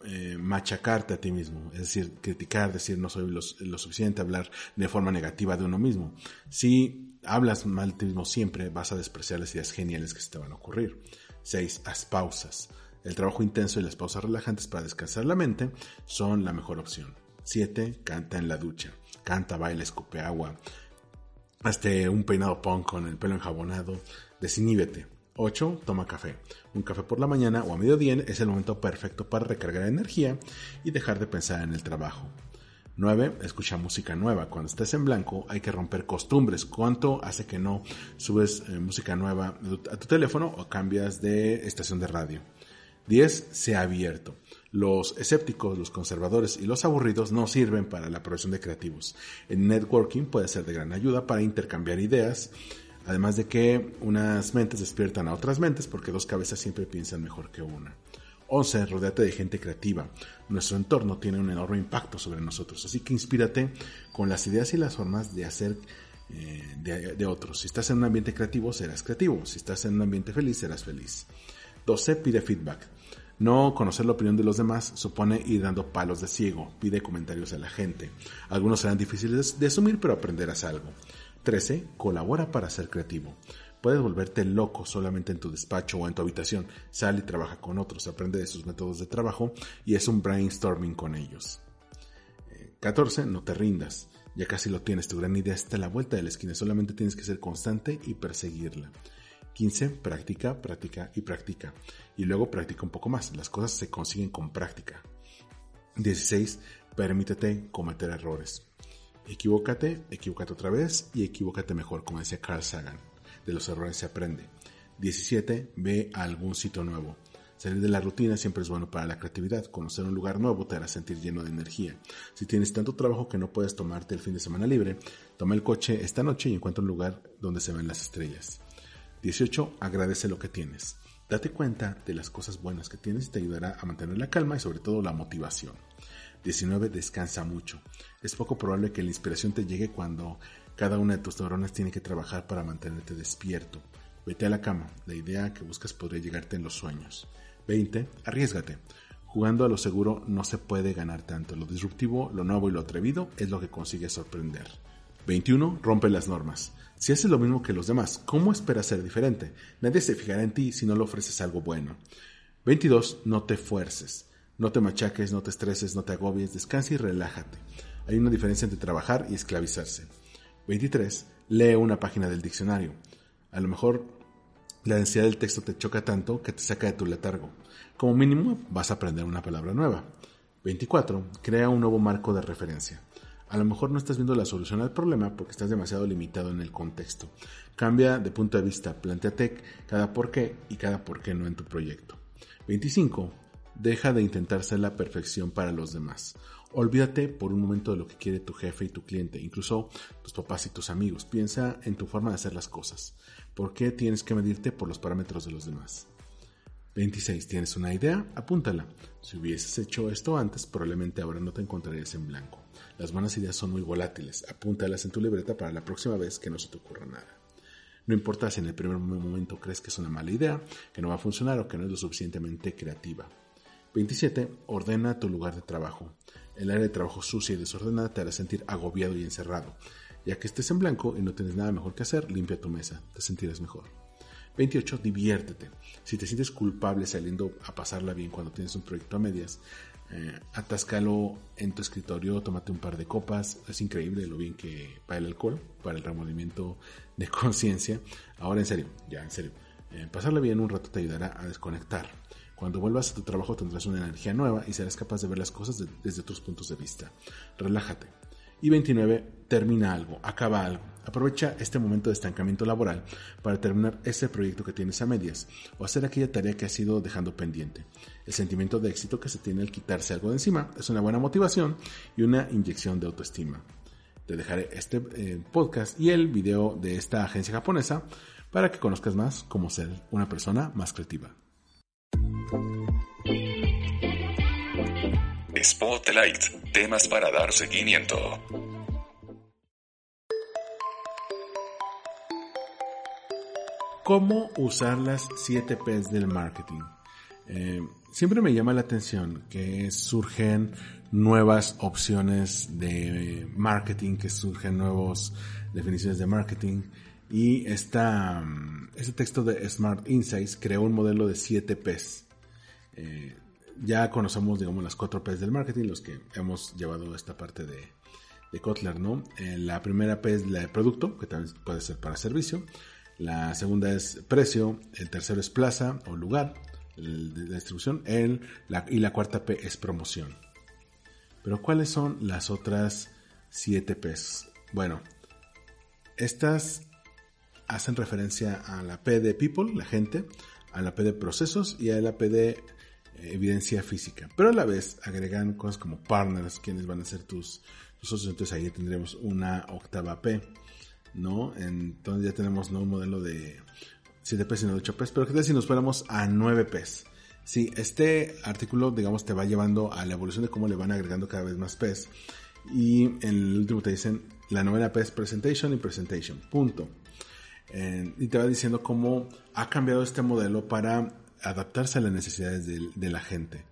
eh, machacarte a ti mismo, es decir, criticar, decir no soy lo, suficiente, hablar de forma negativa de uno mismo. Si hablas mal de ti mismo siempre, vas a despreciar las ideas geniales que se te van a ocurrir. 6. Haz pausas. El trabajo intenso y las pausas relajantes para descansar la mente son la mejor opción. 7. Canta en la ducha canta, baila, escupe agua, hazte un peinado punk con el pelo enjabonado, desiníbete. 8. Toma café. Un café por la mañana o a mediodía es el momento perfecto para recargar energía y dejar de pensar en el trabajo. 9. Escucha música nueva. Cuando estés en blanco hay que romper costumbres. ¿Cuánto hace que no subes eh, música nueva a tu teléfono o cambias de estación de radio? 10. Sea abierto. Los escépticos, los conservadores y los aburridos no sirven para la profesión de creativos. El networking puede ser de gran ayuda para intercambiar ideas, además de que unas mentes despiertan a otras mentes porque dos cabezas siempre piensan mejor que una. 11. Rodéate de gente creativa. Nuestro entorno tiene un enorme impacto sobre nosotros, así que inspírate con las ideas y las formas de hacer eh, de, de, otros. Si estás en un ambiente creativo, serás creativo. Si estás en un ambiente feliz, serás feliz. 12. Pide feedback. No conocer la opinión de los demás supone ir dando palos de ciego. Pide comentarios a la gente. Algunos serán difíciles de asumir, pero aprenderás algo. 13. Colabora para ser creativo. Puedes volverte loco solamente en tu despacho o en tu habitación. Sal y trabaja con otros, aprende de sus métodos de trabajo y es un brainstorming con ellos. 14. No te rindas. Ya casi lo tienes, tu gran idea está a la vuelta de la esquina, solamente tienes que ser constante y perseguirla. 15. Práctica, práctica y práctica. Y luego practica un poco más. Las cosas se consiguen con práctica. 16. Permítete cometer errores. Equivócate, equivócate otra vez y equivócate mejor, como decía Carl Sagan. De los errores se aprende. 17. Ve a algún sitio nuevo. Salir de la rutina siempre es bueno para la creatividad. Conocer un lugar nuevo te hará sentir lleno de energía. Si tienes tanto trabajo que no puedes tomarte el fin de semana libre, toma el coche esta noche y encuentra un lugar donde se ven las estrellas. 18. Agradece lo que tienes. Date cuenta de las cosas buenas que tienes y te ayudará a mantener la calma y sobre todo la motivación. 19. Descansa mucho. Es poco probable que la inspiración te llegue cuando cada una de tus neuronas tiene que trabajar para mantenerte despierto. Vete a la cama. La idea que buscas podría llegarte en los sueños. 20. Arriesgate. Jugando a lo seguro no se puede ganar tanto. Lo disruptivo, lo nuevo y lo atrevido es lo que consigue sorprender. 21. Rompe las normas. Si haces lo mismo que los demás, ¿cómo esperas ser diferente? Nadie se fijará en ti si no le ofreces algo bueno. 22. No te fuerces. No te machaques, no te estreses, no te agobies, descansa y relájate. Hay una diferencia entre trabajar y esclavizarse. 23. Lee una página del diccionario. A lo mejor la densidad del texto te choca tanto que te saca de tu letargo. Como mínimo vas a aprender una palabra nueva. 24. Crea un nuevo marco de referencia. A lo mejor no estás viendo la solución al problema porque estás demasiado limitado en el contexto. Cambia de punto de vista, planteate cada por qué y cada por qué no en tu proyecto. 25. Deja de intentar ser la perfección para los demás. Olvídate por un momento de lo que quiere tu jefe y tu cliente, incluso tus papás y tus amigos. Piensa en tu forma de hacer las cosas. ¿Por qué tienes que medirte por los parámetros de los demás? 26. ¿Tienes una idea? Apúntala. Si hubieses hecho esto antes, probablemente ahora no te encontrarías en blanco. Las buenas ideas son muy volátiles. Apúntalas en tu libreta para la próxima vez que no se te ocurra nada. No importa si en el primer momento crees que es una mala idea, que no va a funcionar o que no es lo suficientemente creativa. 27. Ordena tu lugar de trabajo. El área de trabajo sucia y desordenada te hará sentir agobiado y encerrado. Ya que estés en blanco y no tienes nada mejor que hacer, limpia tu mesa, te sentirás mejor. 28. Diviértete. Si te sientes culpable saliendo a pasarla bien cuando tienes un proyecto a medias, eh, atáscalo en tu escritorio, tómate un par de copas. Es increíble lo bien que para el alcohol, para el remordimiento de <laughs> conciencia. Ahora en serio, ya en serio. Eh, pasarla bien un rato te ayudará a desconectar cuando vuelvas a tu trabajo tendrás una energía nueva y serás capaz de ver las cosas desde otros puntos de vista. Relájate. Y 29. Termina algo, acaba algo. Aprovecha este momento de estancamiento laboral para terminar ese proyecto que tienes a medias o hacer aquella tarea que has ido dejando pendiente. El sentimiento de éxito que se tiene al quitarse algo de encima es una buena motivación y una inyección de autoestima. Te dejaré este eh, podcast y el video de esta agencia japonesa para que conozcas más cómo ser una persona más creativa. Spotlight, temas para dar seguimiento. ¿Cómo usar las 7 P's del marketing? Eh, siempre me llama la atención que surgen nuevas opciones de marketing, que surgen nuevas definiciones de marketing. Y esta, este texto de Smart Insights creó un modelo de 7 P's. Eh, ya conocemos, digamos, las cuatro P's del marketing, los que hemos llevado esta parte de, de Kotler, ¿no? Eh, la primera P es la de producto, que también puede ser para servicio. La segunda es precio. El tercero es plaza o lugar de distribución. El, y la cuarta P es promoción. Pero ¿cuáles son las otras siete P's? Bueno, estas hacen referencia a la P de people, la gente, a la P de procesos y a la P de evidencia física. Pero a la vez agregan cosas como partners, quienes van a ser tus, socios. Entonces ahí tendremos una octava P, ¿no? Entonces ya tenemos no un modelo de 7 P sino de 8 P. Pero qué tal si nos fuéramos a 9 P? Sí, este artículo, digamos, te va llevando a la evolución de cómo le van agregando cada vez más P. Y en el último te dicen la novena P es presentation y presentation, punto. y te va diciendo cómo ha cambiado este modelo para adaptarse a las necesidades de, la gente.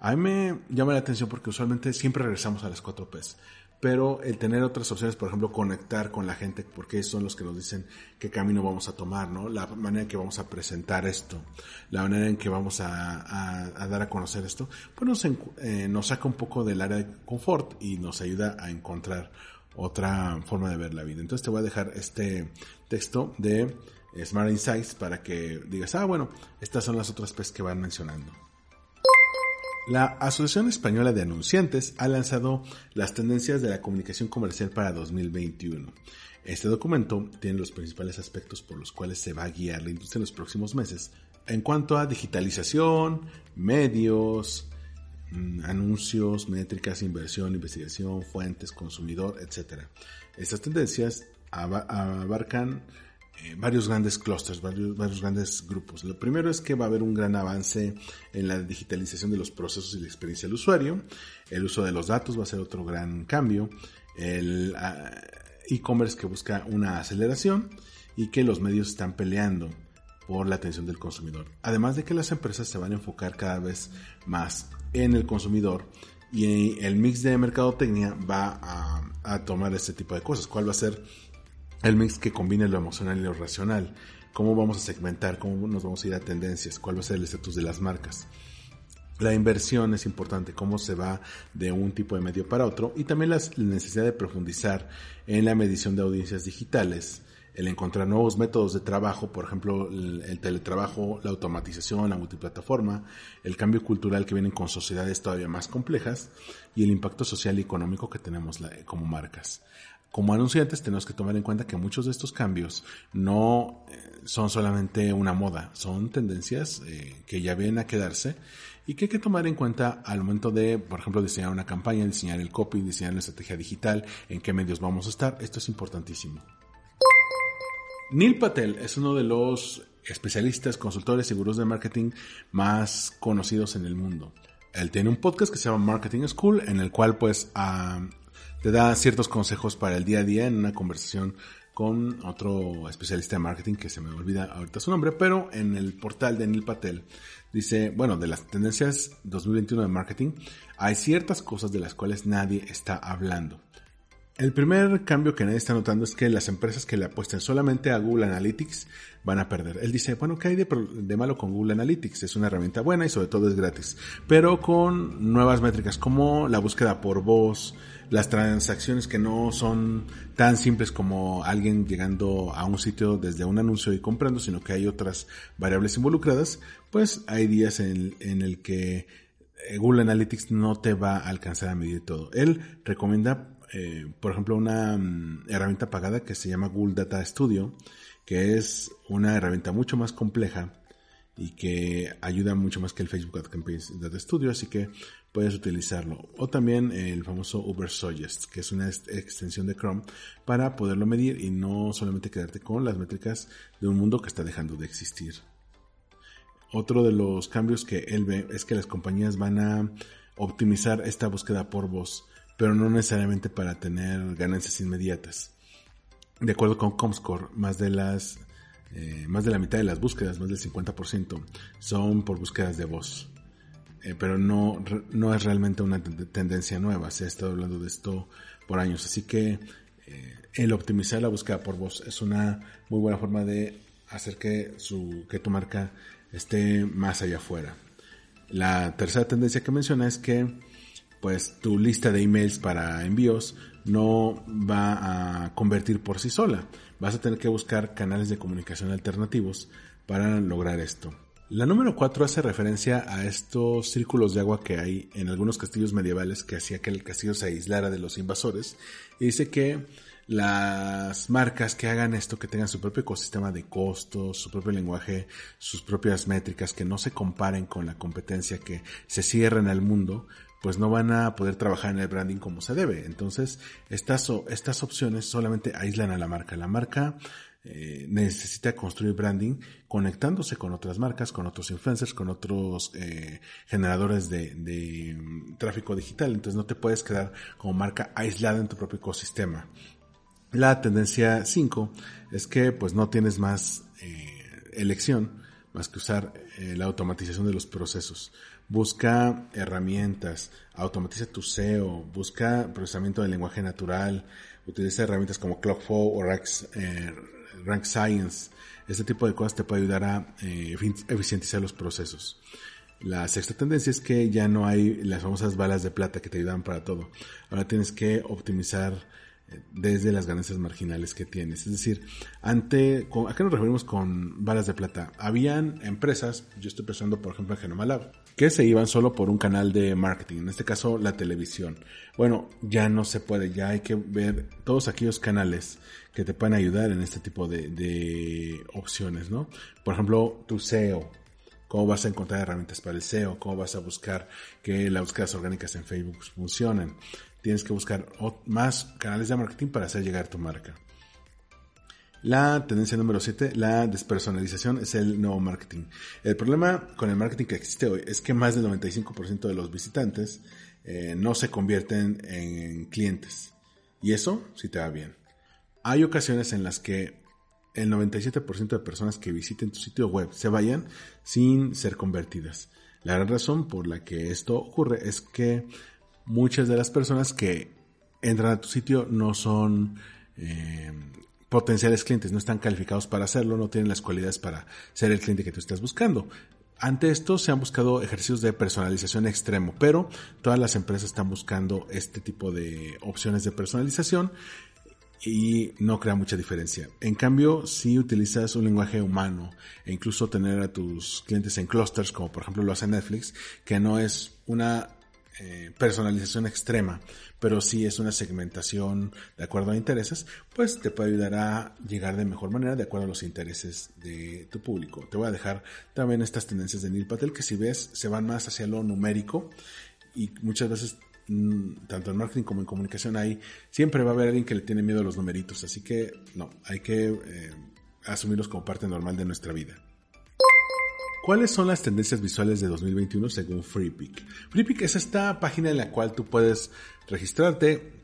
A mí me llama la atención porque usualmente siempre regresamos a las 4 Ps pero el tener otras opciones, por ejemplo, conectar con la gente, porque son los que nos dicen qué camino vamos a tomar, ¿no? La manera en que vamos a presentar esto, la manera en que vamos a, dar a conocer esto, pues nos, eh, nos saca un poco del área de confort y nos ayuda a encontrar otra forma de ver la vida. Entonces te voy a dejar este texto de Smart Insights para que digas, ah, bueno, estas son las otras P's que van mencionando. La Asociación Española de Anunciantes ha lanzado las tendencias de la comunicación comercial para 2021. Este documento tiene los principales aspectos por los cuales se va a guiar la industria en los próximos meses en cuanto a digitalización, medios, mm, anuncios, métricas, inversión, investigación, fuentes, consumidor, etc. Estas tendencias abarcan eh, varios grandes clusters, varios, varios, grandes grupos. Lo primero es que va a haber un gran avance en la digitalización de los procesos y la experiencia del usuario. El uso de los datos va a ser otro gran cambio. El ah, e-commerce que busca una aceleración y que los medios están peleando por la atención del consumidor. Además de que las empresas se van a enfocar cada vez más en el consumidor y el mix de mercadotecnia va a, a tomar este tipo de cosas. ¿Cuál va a ser el mix que combine lo emocional y lo racional. Cómo vamos a segmentar, cómo nos vamos a ir a tendencias, cuál va a ser el estatus de las marcas. La inversión es importante, cómo se va de un tipo de medio para otro y también la necesidad de profundizar en la medición de audiencias digitales, el encontrar nuevos métodos de trabajo, por ejemplo, el, teletrabajo, la automatización, la multiplataforma, el cambio cultural que vienen con sociedades todavía más complejas y el impacto social y económico que tenemos como marcas como anunciantes tenemos que tomar en cuenta que muchos de estos cambios no eh, son solamente una moda, son tendencias eh, que ya vienen a quedarse y que hay que tomar en cuenta al momento de, por ejemplo, diseñar una campaña, diseñar el copy, diseñar la estrategia digital, en qué medios vamos a estar. Esto es importantísimo. Neil Patel es uno de los especialistas, consultores y gurús de marketing más conocidos en el mundo. Él tiene un podcast que se llama Marketing School, en el cual pues te da ciertos consejos para el día a día en una conversación con otro especialista de marketing que se me olvida ahorita su nombre, pero en el portal de Neil Patel dice, bueno, de las tendencias 2021 de marketing, hay ciertas cosas de las cuales nadie está hablando. El primer cambio que nadie está notando es que las empresas que le apuesten solamente a Google Analytics van a perder. Él dice, bueno, ¿qué hay de, malo con Google Analytics? Es una herramienta buena y sobre todo es gratis. Pero con nuevas métricas como la búsqueda por voz, las transacciones que no son tan simples como alguien llegando a un sitio desde un anuncio y comprando, sino que hay otras variables involucradas, pues hay días en, en el que eh, Google Analytics no te va a alcanzar a medir todo. Él recomienda eh, por ejemplo, una mm, herramienta pagada que se llama Google Data Studio, que es una herramienta mucho más compleja y que ayuda mucho más que el Facebook Ad Campaigns Data Studio, así que puedes utilizarlo. O también el famoso Uber Suggest, que es una extensión de Chrome para poderlo medir y no solamente quedarte con las métricas de un mundo que está dejando de existir. Otro de los cambios que él ve es que las compañías van a optimizar esta búsqueda por voz pero no necesariamente para tener ganancias inmediatas. De acuerdo con Comscore, más de las eh, más de la mitad de las búsquedas, más del 50%, son por búsquedas de voz. Eh, pero no, no es realmente una tendencia nueva, se ha estado hablando de esto por años. Así que eh, el optimizar la búsqueda por voz es una muy buena forma de hacer que, su, que tu marca esté más allá afuera. La tercera tendencia que menciona es que pues tu lista de emails para envíos no va a convertir por sí sola. Vas a tener que buscar canales de comunicación alternativos para lograr esto. La número 4 hace referencia a estos círculos de agua que hay en algunos castillos medievales que hacía que el castillo se aislara de los invasores. Y dice que las marcas que hagan esto, que tengan su propio ecosistema de costos, su propio lenguaje, sus propias métricas, que no se comparen con la competencia, que se cierren al mundo, pues no van a poder trabajar en el branding como se debe. Entonces, estas, estas opciones solamente aíslan a la marca. La marca eh, necesita construir branding conectándose con otras marcas, con otros influencers, con otros eh, generadores de, mm, tráfico digital. Entonces no te puedes quedar como marca aislada en tu propio ecosistema. La tendencia 5 es que pues no tienes más elección más que usar la automatización de los procesos busca herramientas, automatiza tu SEO, busca procesamiento del lenguaje natural, utiliza herramientas como Clockflow o eh, Rank, Science. Este tipo de cosas te puede ayudar a eh, eficientizar los procesos. La sexta tendencia es que ya no hay las famosas balas de plata que te ayudan para todo. Ahora tienes que optimizar desde las ganancias marginales que tienes. Es decir, ante, ¿a qué nos referimos con balas de plata? Habían empresas, yo estoy pensando por ejemplo en Genomalab, que se iban solo por un canal de marketing, en este caso la televisión. Bueno, ya no se puede, ya hay que ver todos aquellos canales que te pueden ayudar en este tipo de, de opciones, ¿no? Por ejemplo, tu SEO, cómo vas a encontrar herramientas para el SEO, cómo vas a buscar que las búsquedas orgánicas en Facebook funcionen tienes que buscar más canales de marketing para hacer llegar tu marca. La tendencia número 7, la despersonalización, es el nuevo marketing. El problema con el marketing que existe hoy es que más del 95% de los visitantes eh, no se convierten en clientes. Y eso sí te va bien. Hay ocasiones en las que el 97% de personas que visiten tu sitio web se vayan sin ser convertidas. La gran razón por la que esto ocurre es que muchas de las personas que entran a tu sitio no son eh, potenciales clientes, no están calificados para hacerlo, no tienen las cualidades para ser el cliente que tú estás buscando. Ante esto se han buscado ejercicios de personalización extremo, pero todas las empresas están buscando este tipo de opciones de personalización y no crea mucha diferencia. En cambio, si utilizas un lenguaje humano e incluso tener a tus clientes en clusters, como por ejemplo lo hace Netflix, que no es una eh, personalización extrema, pero si es una segmentación de acuerdo a intereses, pues te puede ayudar a llegar de mejor manera de acuerdo a los intereses de tu público. Te voy a dejar también estas tendencias de Neil Patel que si ves se van más hacia lo numérico y muchas veces mm, tanto en marketing como en comunicación hay siempre va a haber alguien que le tiene miedo a los numeritos, así que no, hay que eh, asumirlos como parte normal de nuestra vida. ¿Cuáles son las tendencias visuales de 2021 según FreePic? FreePic es esta página en la cual tú puedes registrarte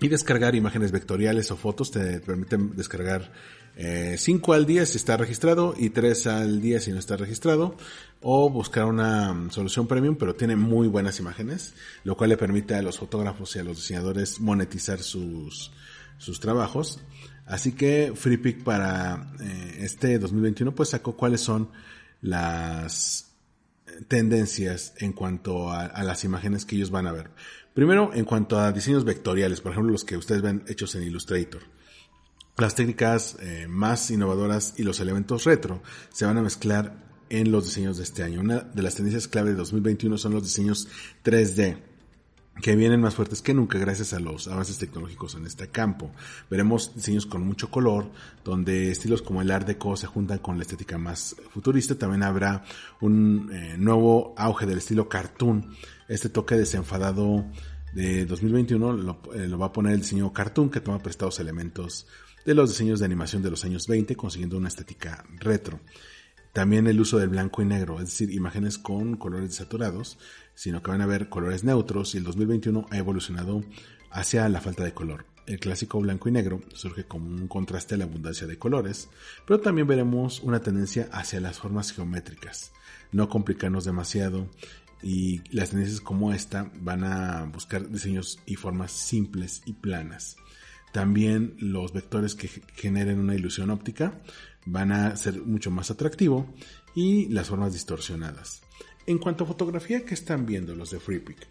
y descargar imágenes vectoriales o fotos. Te permiten descargar 5 eh, al día si está registrado y 3 al día si no está registrado. O buscar una mm, solución premium, pero tiene muy buenas imágenes, lo cual le permite a los fotógrafos y a los diseñadores monetizar sus, sus trabajos. Así que FreePic para eh, este 2021 pues sacó cuáles son las tendencias en cuanto a, las imágenes que ellos van a ver. Primero, en cuanto a diseños vectoriales, por ejemplo, los que ustedes ven hechos en Illustrator. Las técnicas eh, más innovadoras y los elementos retro se van a mezclar en los diseños de este año. Una de las tendencias clave de 2021 son los diseños 3D que vienen más fuertes que nunca gracias a los avances tecnológicos en este campo. Veremos diseños con mucho color, donde estilos como el Art Deco se juntan con la estética más futurista. También habrá un eh, nuevo auge del estilo cartoon. Este toque desenfadado de 2021 lo, eh, lo va a poner el diseño cartoon que toma prestados elementos de los diseños de animación de los años 20, consiguiendo una estética retro. También el uso del blanco y negro, es decir, imágenes con colores saturados, sino que van a haber colores neutros y el 2021 ha evolucionado hacia la falta de color. El clásico blanco y negro surge como un contraste a la abundancia de colores, pero también veremos una tendencia hacia las formas geométricas, no complicarnos demasiado y las tendencias como esta van a buscar diseños y formas simples y planas. También los vectores que generen una ilusión óptica van a ser mucho más atractivo y las formas distorsionadas. En cuanto a fotografía, ¿qué están viendo los de FreePic?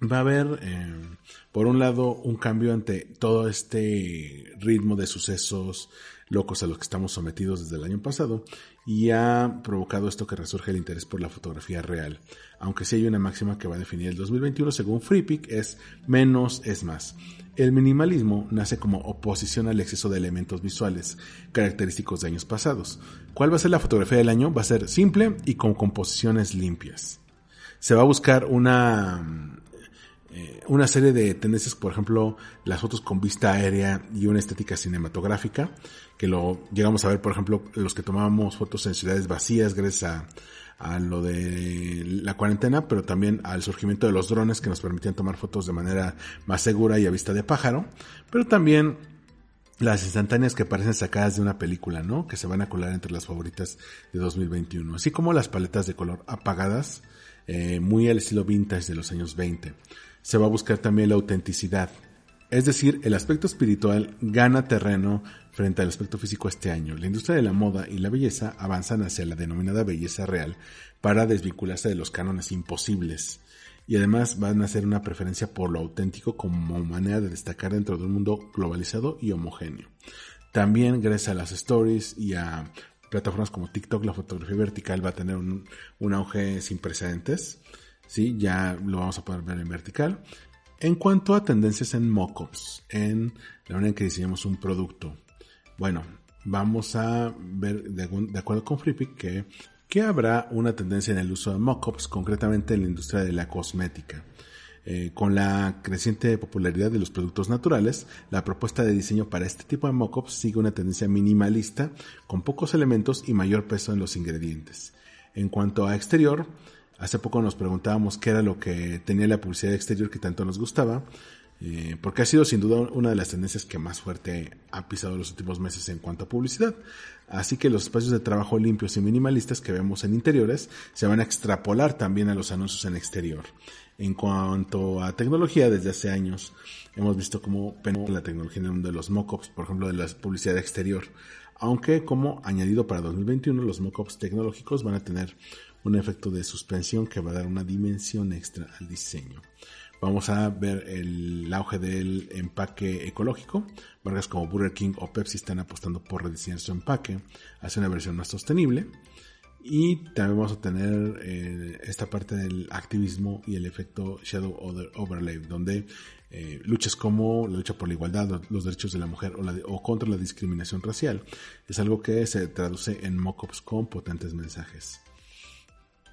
Va a haber, eh, por un lado, un cambio ante todo este ritmo de sucesos locos a los que estamos sometidos desde el año pasado y ha provocado esto que resurge el interés por la fotografía real. Aunque sí hay una máxima que va a definir el 2021 según FreePic es menos es más. El minimalismo nace como oposición al exceso de elementos visuales, característicos de años pasados. ¿Cuál va a ser la fotografía del año? Va a ser simple y con composiciones limpias. Se va a buscar una eh, una serie de tendencias, por ejemplo, las fotos con vista aérea y una estética cinematográfica, que lo llegamos a ver, por ejemplo, los que tomábamos fotos en ciudades vacías gracias a, a lo de la cuarentena, pero también al surgimiento de los drones que nos permitían tomar fotos de manera más segura y a vista de pájaro, pero también las instantáneas que parecen sacadas de una película, ¿no? Que se van a colar entre las favoritas de 2021, así como las paletas de color apagadas, eh, muy al estilo vintage de los años 20. Se va a buscar también la autenticidad, es decir, el aspecto espiritual gana terreno frente al aspecto físico este año. La industria de la moda y la belleza avanzan hacia la denominada belleza real para desvincularse de los cánones imposibles. Y además van a hacer una preferencia por lo auténtico como manera de destacar dentro de un mundo globalizado y homogéneo. También gracias a las stories y a plataformas como TikTok, la fotografía vertical va a tener un, auge sin precedentes. Sí, ya lo vamos a poder ver en vertical. En cuanto a tendencias en mockups, en la manera en que diseñamos un producto, bueno, vamos a ver de, acuerdo con que, que, habrá una tendencia en el uso de mockups, concretamente en la industria de la cosmética. Eh, con la creciente popularidad de los productos naturales, la propuesta de diseño para este tipo de mockups sigue una tendencia minimalista, con pocos elementos y mayor peso en los ingredientes. En cuanto a exterior, Hace poco nos preguntábamos qué era lo que tenía la publicidad exterior que tanto nos gustaba, eh, porque ha sido sin duda una de las tendencias que más fuerte ha pisado los últimos meses en cuanto a publicidad. Así que los espacios de trabajo limpios y minimalistas que vemos en interiores se van a extrapolar también a los anuncios en exterior. En cuanto a tecnología, desde hace años hemos visto cómo la tecnología en de los mockups, por ejemplo, de la publicidad exterior. Aunque como añadido para 2021, los mockups tecnológicos van a tener un efecto de suspensión que va a dar una dimensión extra al diseño. Vamos a ver el auge del empaque ecológico. Marcas como Burger King o Pepsi están apostando por rediseñar su empaque hacia una versión más sostenible. Y también vamos a tener eh, esta parte del activismo y el efecto Shadow Overlay, donde eh, luchas como la lucha por la igualdad, los derechos de la mujer o, o, contra la discriminación racial, es algo que se traduce en mockups con potentes mensajes.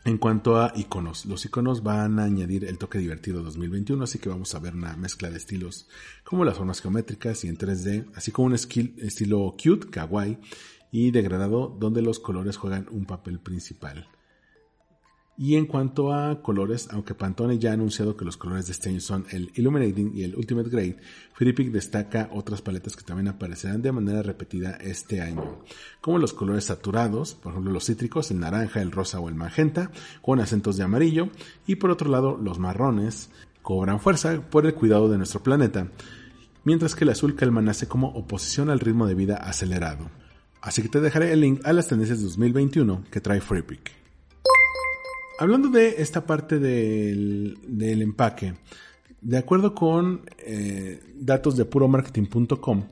En cuanto a iconos, los iconos van a añadir el toque divertido 2021, así que vamos a ver una mezcla de estilos como las formas geométricas y en 3D, así como un estilo cute, kawaii y degradado donde los colores juegan un papel principal. Y en cuanto a colores, aunque Pantone ya ha anunciado que los colores de este año son el Illuminating y el Ultimate Grade, Philippik destaca otras paletas que también aparecerán de manera repetida este año, como los colores saturados, por ejemplo los cítricos, el naranja, el rosa o el magenta, con acentos de amarillo, y por otro lado los marrones cobran fuerza por el cuidado de nuestro planeta, mientras que el azul calma nace como oposición al ritmo de vida acelerado. Así que te dejaré el link a las tendencias de 2021 que trae Freepik. Hablando de esta parte del, empaque, de acuerdo con eh, datos de puromarketing.com,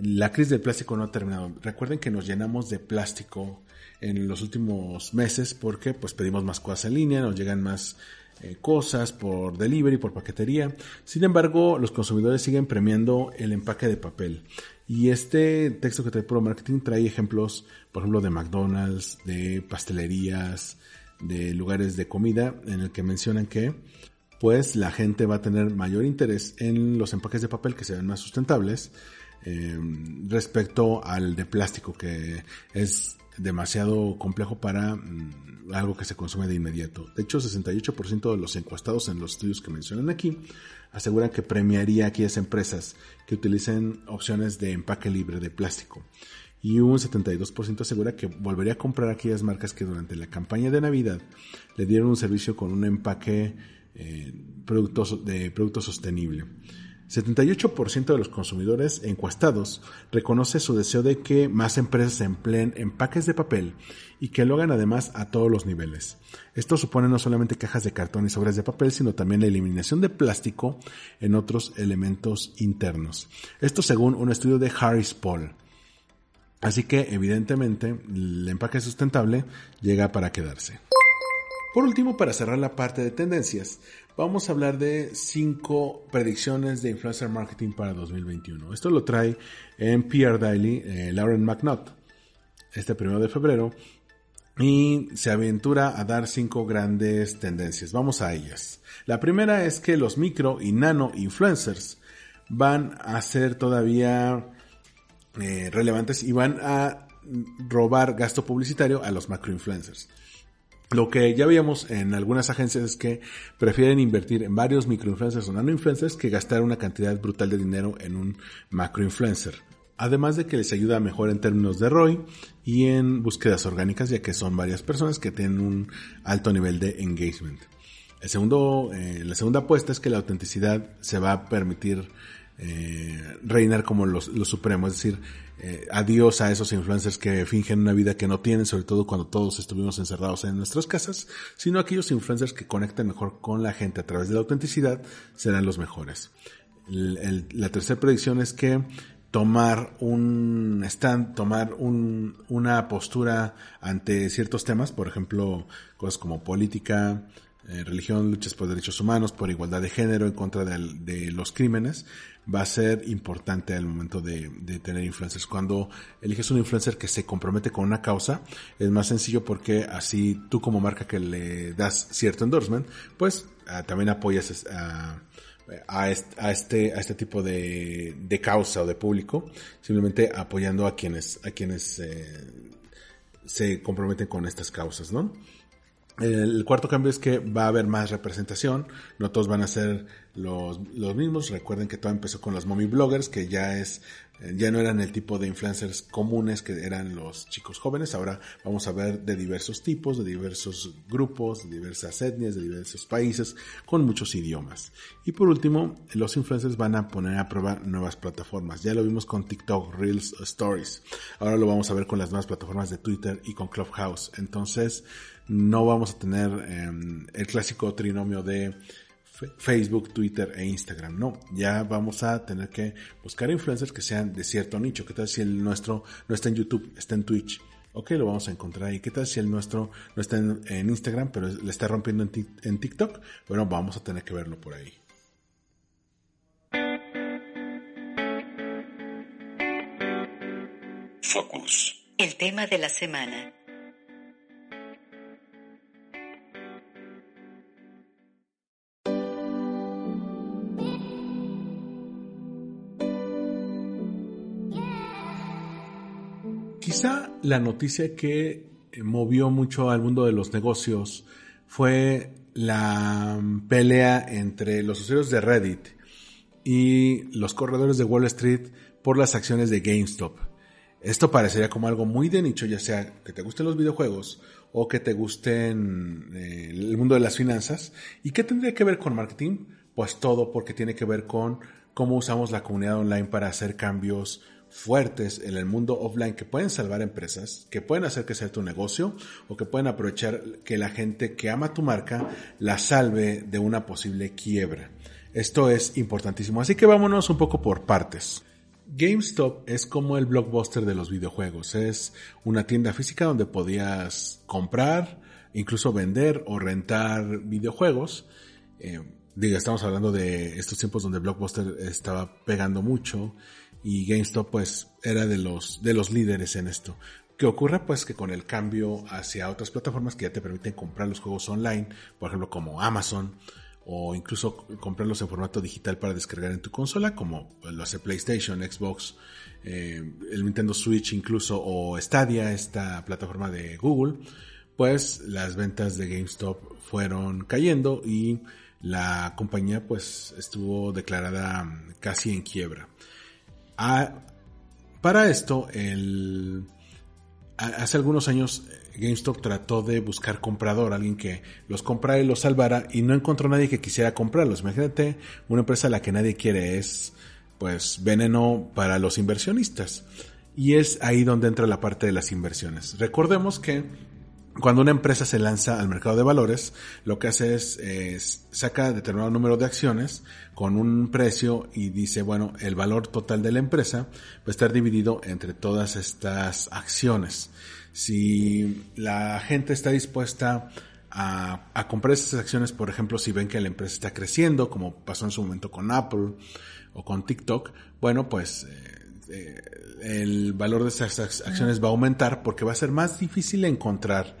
la crisis del plástico no ha terminado. Recuerden que nos llenamos de plástico en los últimos meses porque pues pedimos más cosas en línea, nos llegan más eh, cosas por delivery, por paquetería. Sin embargo, los consumidores siguen premiando el empaque de papel. Y este texto que trae Puro Marketing trae ejemplos, por ejemplo, de McDonald's, de pastelerías, de lugares de comida en el que mencionan que pues la gente va a tener mayor interés en los empaques de papel que sean más sustentables eh, respecto al de plástico que es demasiado complejo para mm, algo que se consume de inmediato. De hecho, 68% de los encuestados en los estudios que mencionan aquí aseguran que premiaría a aquellas empresas que utilicen opciones de empaque libre de plástico y un 72% asegura que volvería a comprar aquellas marcas que durante la campaña de Navidad le dieron un servicio con un empaque eh, de producto sostenible. 78% de los consumidores encuestados reconoce su deseo de que más empresas empleen empaques de papel y que lo hagan además a todos los niveles. Esto supone no solamente cajas de cartón y sobres de papel, sino también la eliminación de plástico en otros elementos internos. Esto según un estudio de Harris Paul. Así que evidentemente el empaque sustentable llega para quedarse. Por último, para cerrar la parte de tendencias, vamos a hablar de cinco predicciones de influencer marketing para 2021. Esto lo trae en PR Daily eh, Lauren McNutt. Este primero de febrero y se aventura a dar cinco grandes tendencias. Vamos a ellas. La primera es que los micro y nano influencers van a ser todavía eh, relevantes y van a robar gasto publicitario a los macro influencers. Lo que ya veíamos en algunas agencias es que prefieren invertir en varios microinfluencers o nanoinfluencers que gastar una cantidad brutal de dinero en un macroinfluencer. Además de que les ayuda mejor en términos de ROI y en búsquedas orgánicas, ya que son varias personas que tienen un alto nivel de engagement. El segundo, eh, la segunda apuesta es que la autenticidad se va a permitir eh, reinar como lo supremo, es decir, eh, adiós a esos influencers que fingen una vida que no tienen, sobre todo cuando todos estuvimos encerrados en nuestras casas, sino aquellos influencers que conectan mejor con la gente a través de la autenticidad serán los mejores. la tercera predicción es que tomar un stand, tomar un, una postura ante ciertos temas, por ejemplo, cosas como política, eh, religión, luchas por derechos humanos, por igualdad de género, en contra de, los crímenes, va a ser importante al momento de, tener influencers. Cuando eliges un influencer que se compromete con una causa, es más sencillo porque así tú como marca que le das cierto endorsement, pues ah, también apoyas a, a, este, a este, tipo de, causa o de público, simplemente apoyando a quienes, a quienes eh, se comprometen con estas causas, ¿no? El cuarto cambio es que va a haber más representación, no todos van a ser los, los mismos. Recuerden que todo empezó con los mommy bloggers, que ya es, ya no eran el tipo de influencers comunes que eran los chicos jóvenes. Ahora vamos a ver de diversos tipos, de diversos grupos, de diversas etnias, de diversos países, con muchos idiomas. Y por último, los influencers van a poner a prueba nuevas plataformas. Ya lo vimos con TikTok, Reels, Stories. Ahora lo vamos a ver con las nuevas plataformas de Twitter y con Clubhouse. Entonces, no vamos a tener em, el clásico trinomio de Facebook, Twitter e Instagram. No, ya vamos a tener que buscar influencers que sean de cierto nicho. ¿Qué tal si el nuestro no está en YouTube, está en Twitch? Ok, lo vamos a encontrar ahí. ¿Qué tal si el nuestro no está en, Instagram, pero le está rompiendo en, en TikTok? Bueno, vamos a tener que verlo por ahí. Focus. El tema de la semana. La noticia que eh, movió mucho al mundo de los negocios fue la pelea entre los usuarios de Reddit y los corredores de Wall Street por las acciones de GameStop. Esto parecería como algo muy de nicho, ya sea que te gusten los videojuegos o que te gusten eh, el mundo de las finanzas. ¿Y qué tendría que ver con marketing? Pues todo porque tiene que ver con cómo usamos la comunidad online para hacer cambios fuertes en el mundo offline que pueden salvar empresas, que pueden hacer que sea tu negocio o que pueden aprovechar que la gente que ama tu marca la salve de una posible quiebra. Esto es importantísimo. Así que vámonos un poco por partes. GameStop es como el blockbuster de los videojuegos. Es una tienda física donde podías comprar, incluso vender o rentar videojuegos. Eh, diga, estamos hablando de estos tiempos donde Blockbuster estaba pegando mucho y GameStop pues era de los, de los líderes en esto. ¿Qué ocurre? Pues que con el cambio hacia otras plataformas que ya te permiten comprar los juegos online, por ejemplo como Amazon, o incluso comprarlos en formato digital para descargar en tu consola, como lo hace PlayStation, Xbox, eh, el Nintendo Switch incluso, o Stadia, esta plataforma de Google, pues las ventas de GameStop fueron cayendo y la compañía pues estuvo declarada casi en quiebra para esto, el, hace algunos años GameStop trató de buscar comprador, alguien que los comprara y los salvara y no encontró nadie que quisiera comprarlos. Imagínate una empresa a la que nadie quiere es pues veneno para los inversionistas. Y es ahí donde entra la parte de las inversiones. Recordemos que cuando una empresa se lanza al mercado de valores, lo que hace es, saca determinado número de acciones con un precio y dice, bueno, el valor total de la empresa va a estar dividido entre todas estas acciones. Si la gente está dispuesta a, comprar esas acciones, por ejemplo, si ven que la empresa está creciendo, como pasó en su momento con Apple o con TikTok, bueno, pues eh, eh, el valor de esas acciones va a aumentar porque va a ser más difícil encontrar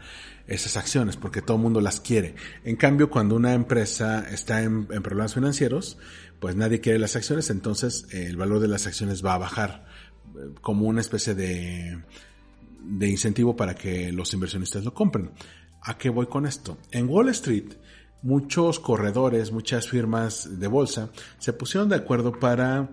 esas acciones porque todo el mundo las quiere. En cambio, cuando una empresa está en, problemas financieros, pues nadie quiere las acciones, entonces eh, el valor de las acciones va a bajar eh, como una especie de, de incentivo para que los inversionistas lo compren. ¿A qué voy con esto? En Wall Street, muchos corredores, muchas firmas de bolsa se pusieron de acuerdo para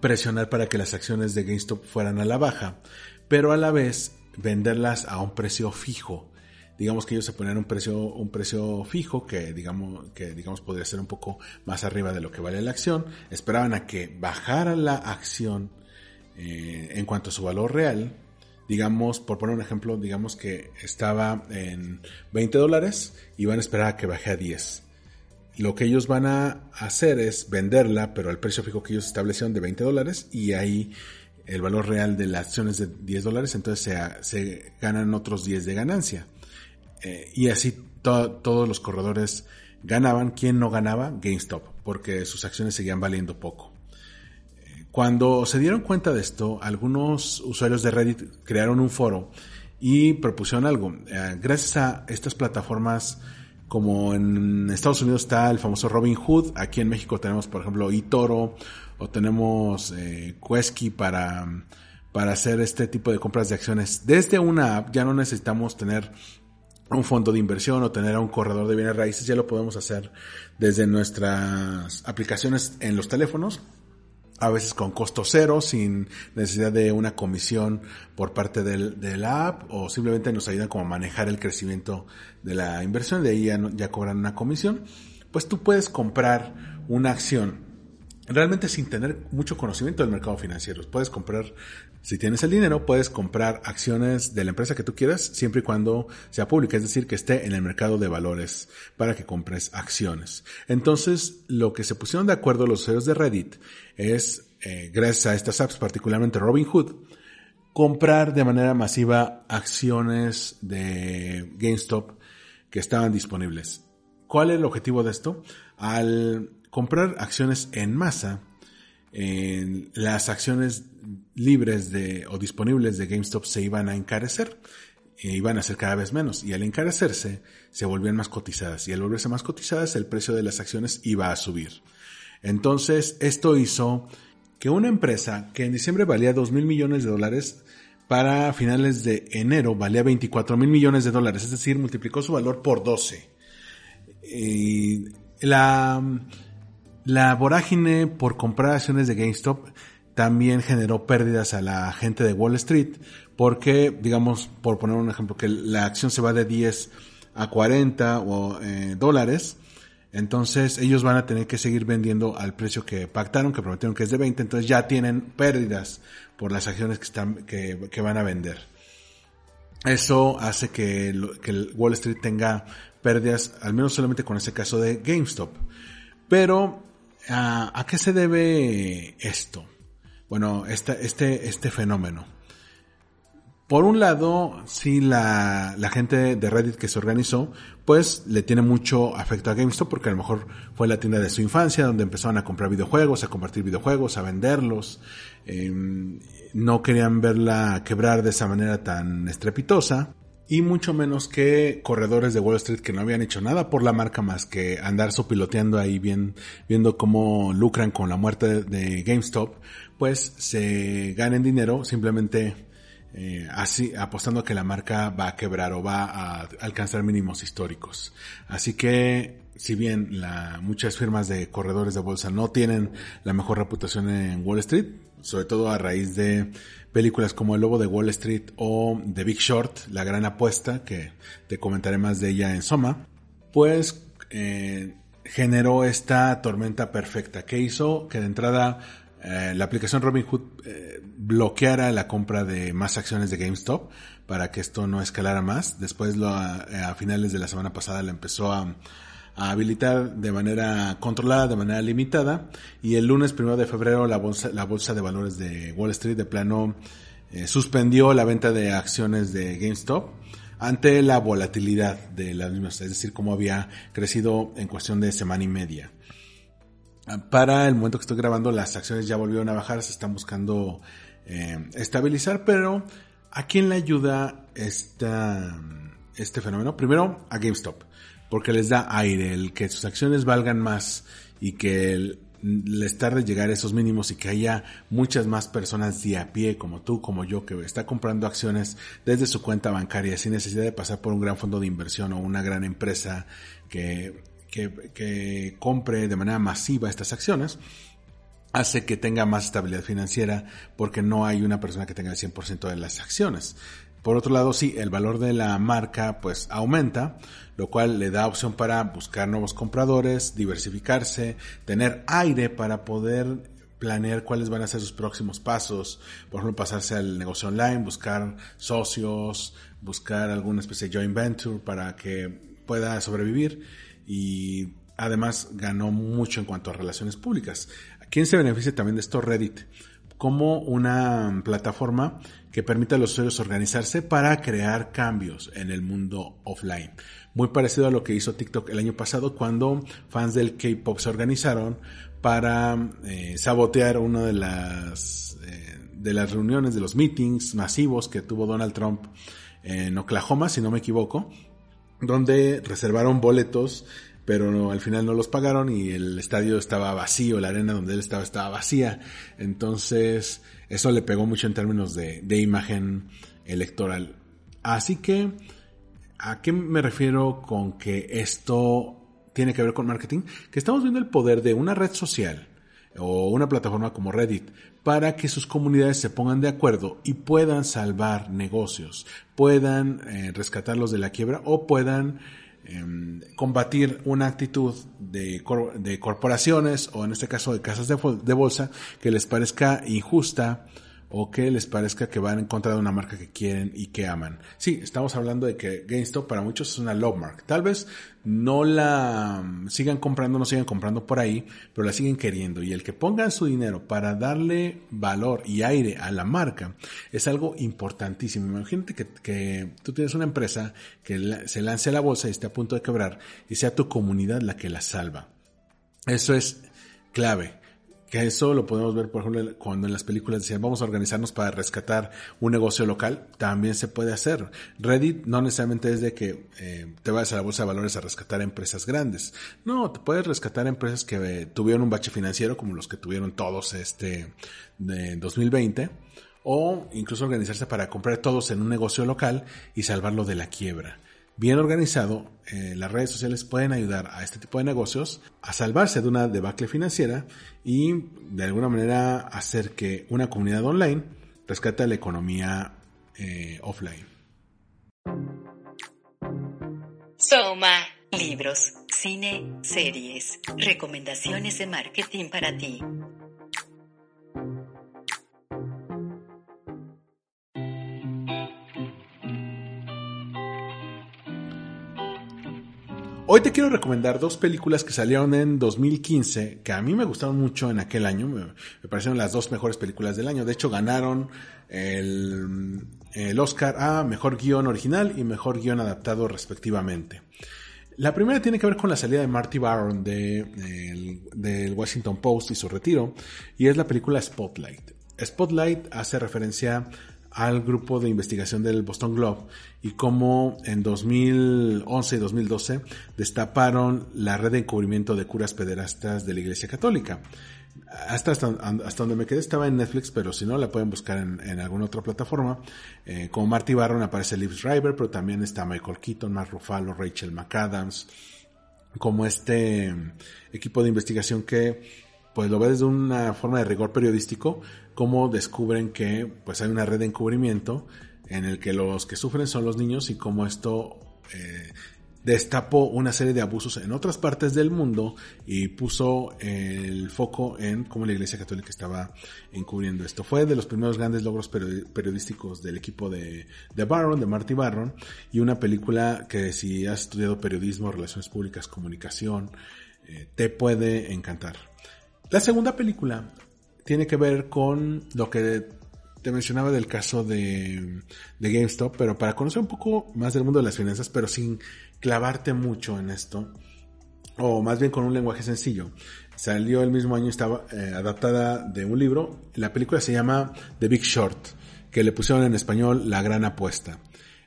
presionar para que las acciones de GameStop fueran a la baja, pero a la vez venderlas a un precio fijo. Digamos que ellos se ponían un precio, un precio fijo que digamos, que digamos podría ser un poco más arriba de lo que vale la acción. Esperaban a que bajara la acción eh, en cuanto a su valor real. Digamos, por poner un ejemplo, digamos que estaba en 20 dólares y van a esperar a que baje a 10 lo que ellos van a hacer es venderla, pero al precio fijo que ellos establecieron de 20 dólares y ahí el valor real de las acciones de 10 dólares, entonces se, ganan otros 10 de ganancia. Eh, y así todos los corredores ganaban. ¿Quién no ganaba? GameStop, porque sus acciones seguían valiendo poco. Eh, cuando se dieron cuenta de esto, algunos usuarios de Reddit crearon un foro y propusieron algo. Eh, gracias a estas plataformas como en Estados Unidos está el famoso Robin Hood, aquí en México tenemos por ejemplo eToro o tenemos eh, Quesky para, para hacer este tipo de compras de acciones. Desde una app ya no necesitamos tener un fondo de inversión o tener a un corredor de bienes raíces, ya lo podemos hacer desde nuestras aplicaciones en los teléfonos a veces con costo cero, sin necesidad de una comisión por parte del, de la app, o simplemente nos ayudan como a manejar el crecimiento de la inversión, de ahí ya, ya cobran una comisión, pues tú puedes comprar una acción realmente sin tener mucho conocimiento del mercado financiero. Puedes comprar, si tienes el dinero, puedes comprar acciones de la empresa que tú quieras, siempre y cuando sea pública, es decir, que esté en el mercado de valores para que compres acciones. Entonces, lo que se pusieron de acuerdo los usuarios de Reddit es, eh, gracias a estas apps, particularmente Robinhood, comprar de manera masiva acciones de GameStop que estaban disponibles. ¿Cuál es el objetivo de esto? Al comprar acciones en masa, las acciones libres de, o disponibles de GameStop se iban a encarecer, e iban a ser cada vez menos, y al encarecerse se volvían más cotizadas, y al volverse más cotizadas el precio de las acciones iba a subir. Entonces, esto hizo que una empresa que en diciembre valía 2 mil millones de dólares, para finales de enero valía 24 mil millones de dólares, es decir, multiplicó su valor por 12. Y la, la vorágine por comprar acciones de GameStop también generó pérdidas a la gente de Wall Street porque, digamos, por poner un ejemplo, que la acción se va de 10 a 40 o, eh, dólares, entonces ellos van a tener que seguir vendiendo al precio que pactaron, que prometieron que es de 20, entonces ya tienen pérdidas por las acciones que, están, que, van a vender. Eso hace que, que Wall Street tenga pérdidas, al menos solamente con ese caso de GameStop. Pero ¿A, qué se debe esto? Bueno, este, este, este fenómeno. Por un lado, sí, la, la, gente de Reddit que se organizó, pues le tiene mucho afecto a GameStop porque a lo mejor fue la tienda de su infancia donde empezaron a comprar videojuegos, a compartir videojuegos, a venderlos. Em, no querían verla quebrar de esa manera tan estrepitosa y mucho menos que corredores de Wall Street que no habían hecho nada por la marca más que andar piloteando ahí bien, viendo cómo lucran con la muerte de, GameStop, pues se ganen dinero simplemente eh, así apostando a que la marca va a quebrar o va a alcanzar mínimos históricos. Así que si bien la, muchas firmas de corredores de bolsa no tienen la mejor reputación en Wall Street, sobre todo a raíz de películas como El Lobo de Wall Street o The Big Short, La Gran Apuesta, que te comentaré más de ella en Soma, pues eh, generó esta tormenta perfecta que hizo que de entrada eh, la aplicación Robinhood eh, bloqueara la compra de más acciones de GameStop para que esto no escalara más. Después lo, a finales de la semana pasada la empezó a a habilitar de manera controlada, de manera limitada. Y el lunes primero de febrero la bolsa, la bolsa de valores de Wall Street de plano eh, suspendió la venta de acciones de GameStop ante la volatilidad de las mismas, es decir, cómo había crecido en cuestión de semana y media. Para el momento que estoy grabando, las acciones ya volvieron a bajar, se están buscando eh, estabilizar, pero ¿a quién le ayuda esta, este fenómeno? Primero, a GameStop, porque les da aire, el que sus acciones valgan más y que el, les tarde llegar a esos mínimos y que haya muchas más personas de a pie como tú, como yo, que está comprando acciones desde su cuenta bancaria sin necesidad de pasar por un gran fondo de inversión o una gran empresa que, que, que compre de manera masiva estas acciones hace que tenga más estabilidad financiera porque no hay una persona que tenga el 100% de las acciones. Por otro lado, sí, el valor de la marca pues aumenta, lo cual le da opción para buscar nuevos compradores, diversificarse, tener aire para poder planear cuáles van a ser sus próximos pasos, por ejemplo, pasarse al negocio online, buscar socios, buscar alguna especie de joint venture para que pueda sobrevivir y además ganó mucho en cuanto a relaciones públicas. ¿Quién se beneficia también de esto? Reddit como una plataforma que permite a los usuarios organizarse para crear cambios en el mundo offline. Muy parecido a lo que hizo TikTok el año pasado cuando fans del K-Pop se organizaron para eh, sabotear una de las, eh, de las reuniones, de los meetings masivos que tuvo Donald Trump en Oklahoma, si no me equivoco, donde reservaron boletos pero al final no los pagaron y el estadio estaba vacío, la arena donde él estaba estaba vacía. Entonces, eso le pegó mucho en términos de, de imagen electoral. Así que, ¿a qué me refiero con que esto tiene que ver con marketing? Que estamos viendo el poder de una red social o una plataforma como Reddit para que sus comunidades se pongan de acuerdo y puedan salvar negocios, puedan eh, rescatarlos de la quiebra o puedan Em, combatir una actitud de, corporaciones o en este caso de casas de, bolsa que les parezca injusta o que les parezca que van en contra de una marca que quieren y que aman. Sí, estamos hablando de que GameStop para muchos es una love mark. Tal vez no la sigan comprando, no sigan comprando por ahí, pero la siguen queriendo. Y el que pongan su dinero para darle valor y aire a la marca es algo importantísimo. Imagínate que, que tú tienes una empresa que se lance a la bolsa y esté a punto de quebrar y sea tu comunidad la que la salva. Eso es clave. Que eso lo podemos ver, por ejemplo, cuando en las películas decían vamos a organizarnos para rescatar un negocio local, también se puede hacer. Reddit no necesariamente es de que eh, te vayas a la bolsa de valores a rescatar empresas grandes. No, te puedes rescatar empresas que eh, tuvieron un bache financiero, como los que tuvieron todos este de 2020, o incluso organizarse para comprar todos en un negocio local y salvarlo de la quiebra bien organizado, eh, las redes sociales pueden ayudar a este tipo de negocios a salvarse de una debacle financiera y de alguna manera hacer que una comunidad online rescate la economía eh, offline. Soma. Libros, cine, series, recomendaciones de marketing para ti. Hoy te quiero recomendar dos películas que salieron en 2015, que a mí me gustaron mucho en aquel año, me, parecieron las dos mejores películas del año. De hecho, ganaron el, el Oscar a Mejor Guión Original y Mejor Guión Adaptado respectivamente. La primera tiene que ver con la salida de Marty Baron de, del Washington Post y su retiro, y es la película Spotlight. Spotlight hace referencia al grupo de investigación del Boston Globe y cómo en 2011 y 2012 destaparon la red de encubrimiento de curas pederastas de la Iglesia Católica. Hasta, hasta, donde me quedé estaba en Netflix, pero si no la pueden buscar en, alguna otra plataforma. Eh, como Marty Barron aparece Liv Schreiber, pero también está Michael Keaton, Mark Ruffalo, Rachel McAdams, como este equipo de investigación que pues lo ve desde una forma de rigor periodístico, cómo descubren que pues hay una red de encubrimiento en el que los que sufren son los niños y cómo esto eh, destapó una serie de abusos en otras partes del mundo y puso el foco en cómo la Iglesia Católica estaba encubriendo esto. Fue de los primeros grandes logros periodísticos del equipo de, de Barron, de Marty Barron, y una película que si has estudiado periodismo, relaciones públicas, comunicación, eh, te puede encantar. La segunda película tiene que ver con lo que te mencionaba del caso de, de, GameStop, pero para conocer un poco más del mundo de las finanzas, pero sin clavarte mucho en esto, o más bien con un lenguaje sencillo. Salió el mismo año, estaba eh, adaptada de un libro. La película se llama The Big Short, que le pusieron en español La Gran Apuesta.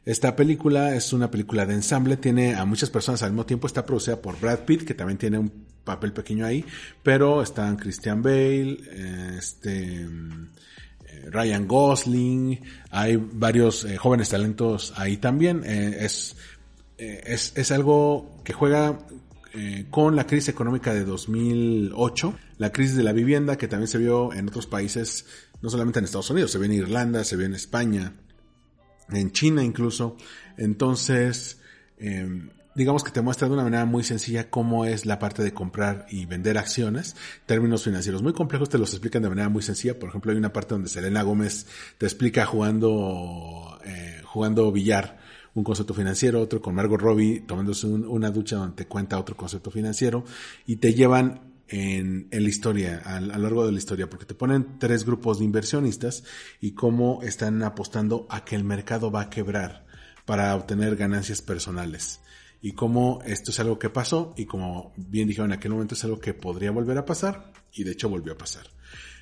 Esta película es una película de ensamble, tiene a muchas personas al mismo tiempo, está producida por Brad Pitt, que también tiene un papel pequeño ahí, pero están Christian Bale, eh, este, eh, Ryan Gosling, hay varios eh, jóvenes talentos ahí también. es, es, es algo que juega con la crisis económica de 2008, la crisis de la vivienda que también se vio en otros países, no solamente en Estados Unidos, se ve en Irlanda, se ve en España, en China incluso. Entonces, em, digamos que te muestra de una manera muy sencilla cómo es la parte de comprar y vender acciones. Términos financieros muy complejos te los explican de manera muy sencilla. Por ejemplo, hay una parte donde Selena Gómez te explica jugando, eh, jugando billar un concepto financiero, otro con Margot Robbie tomándose una ducha donde te cuenta otro concepto financiero y te llevan en, la historia, a, lo largo de la historia, porque te ponen tres grupos de inversionistas y cómo están apostando a que el mercado va a quebrar para obtener ganancias personales. Y cómo esto es algo que pasó y como bien dijeron en aquel momento es algo que podría volver a pasar y de hecho volvió a pasar.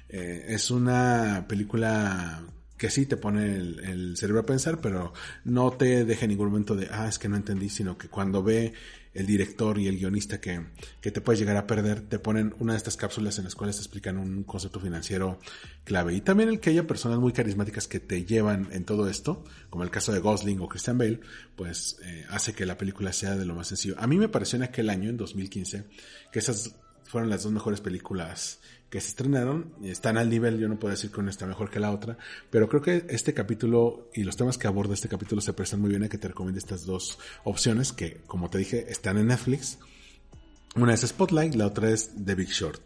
Eh, es una película que sí te pone el, el, cerebro a pensar, pero no te deja en ningún momento de, ah, es que no entendí, sino que cuando ve el director y el guionista que, que te puedes llegar a perder, te ponen una de estas cápsulas en las cuales te explican un concepto financiero clave. Y también el que haya personas muy carismáticas que te llevan en todo esto, como el caso de Gosling o Christian Bale, pues eh, hace que la película sea de lo más sencillo. A mí me pareció en aquel año, en 2015, que esas fueron las dos mejores películas que se estrenaron, están al nivel, yo no puedo decir que una está mejor que la otra, pero creo que este capítulo y los temas que aborda este capítulo se prestan muy bien a que te recomiende estas dos opciones que, como te dije, están en Netflix. Una es Spotlight, la otra es The Big Short.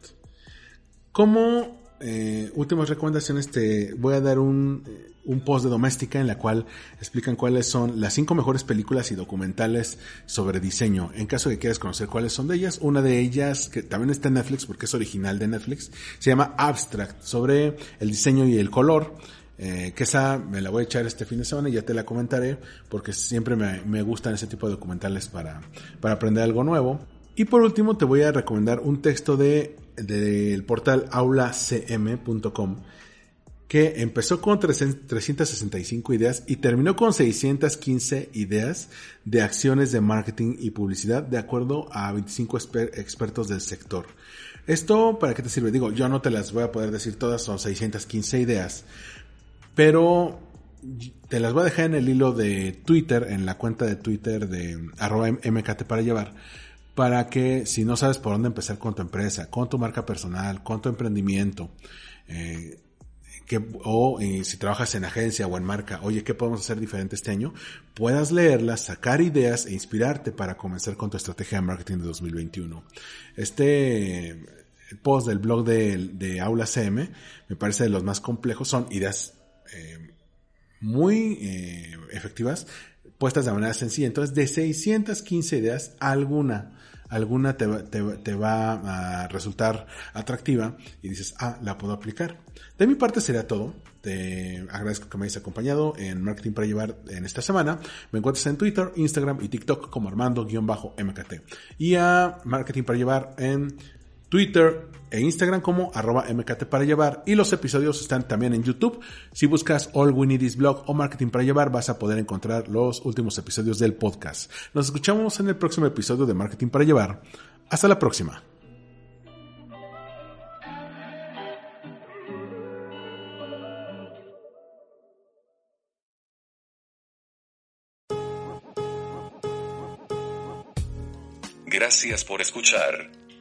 Como eh, últimas recomendaciones te voy a dar un, eh, un post de Doméstica en la cual explican cuáles son las cinco mejores películas y documentales sobre diseño. En caso de que quieras conocer cuáles son de ellas, una de ellas que también está en Netflix porque es original de Netflix, se llama Abstract, sobre el diseño y el color. Eh, que esa me la voy a echar este fin de semana y ya te la comentaré porque siempre me, me gustan ese tipo de documentales para, para aprender algo nuevo. Y por último te voy a recomendar un texto de del portal aulacm.com que empezó con 365 ideas y terminó con 615 ideas de acciones de marketing y publicidad de acuerdo a 25 expertos del sector. Esto, ¿para qué te sirve? Digo, yo no te las voy a poder decir todas, son 615 ideas, pero te las voy a dejar en el hilo de Twitter, en la cuenta de Twitter de arroba mkt para llevar, para que si no sabes por dónde empezar con tu empresa, con tu marca personal, con tu emprendimiento, eh, que, o eh, si trabajas en agencia o en marca, oye, ¿qué podemos hacer diferente este año? Puedas leerlas, sacar ideas e inspirarte para comenzar con tu estrategia de marketing de 2021. Este post del blog de, de Aula CM me parece de los más complejos, son ideas eh, muy eh, efectivas, puestas de manera sencilla. Entonces, de 615 ideas, alguna alguna te, te, va a resultar atractiva y dices, ah, la puedo aplicar. De mi parte sería todo. Te agradezco que me hayas acompañado en Marketing para Llevar en esta semana. Me encuentras en Twitter, Instagram y TikTok como Armando-MKT. Y a Marketing para Llevar en Twitter e Instagram como arroba MKT para llevar y los episodios están también en YouTube. Si buscas All We Need Is Blog o Marketing para llevar vas a poder encontrar los últimos episodios del podcast. Nos escuchamos en el próximo episodio de Marketing para llevar. Hasta la próxima. Gracias por escuchar.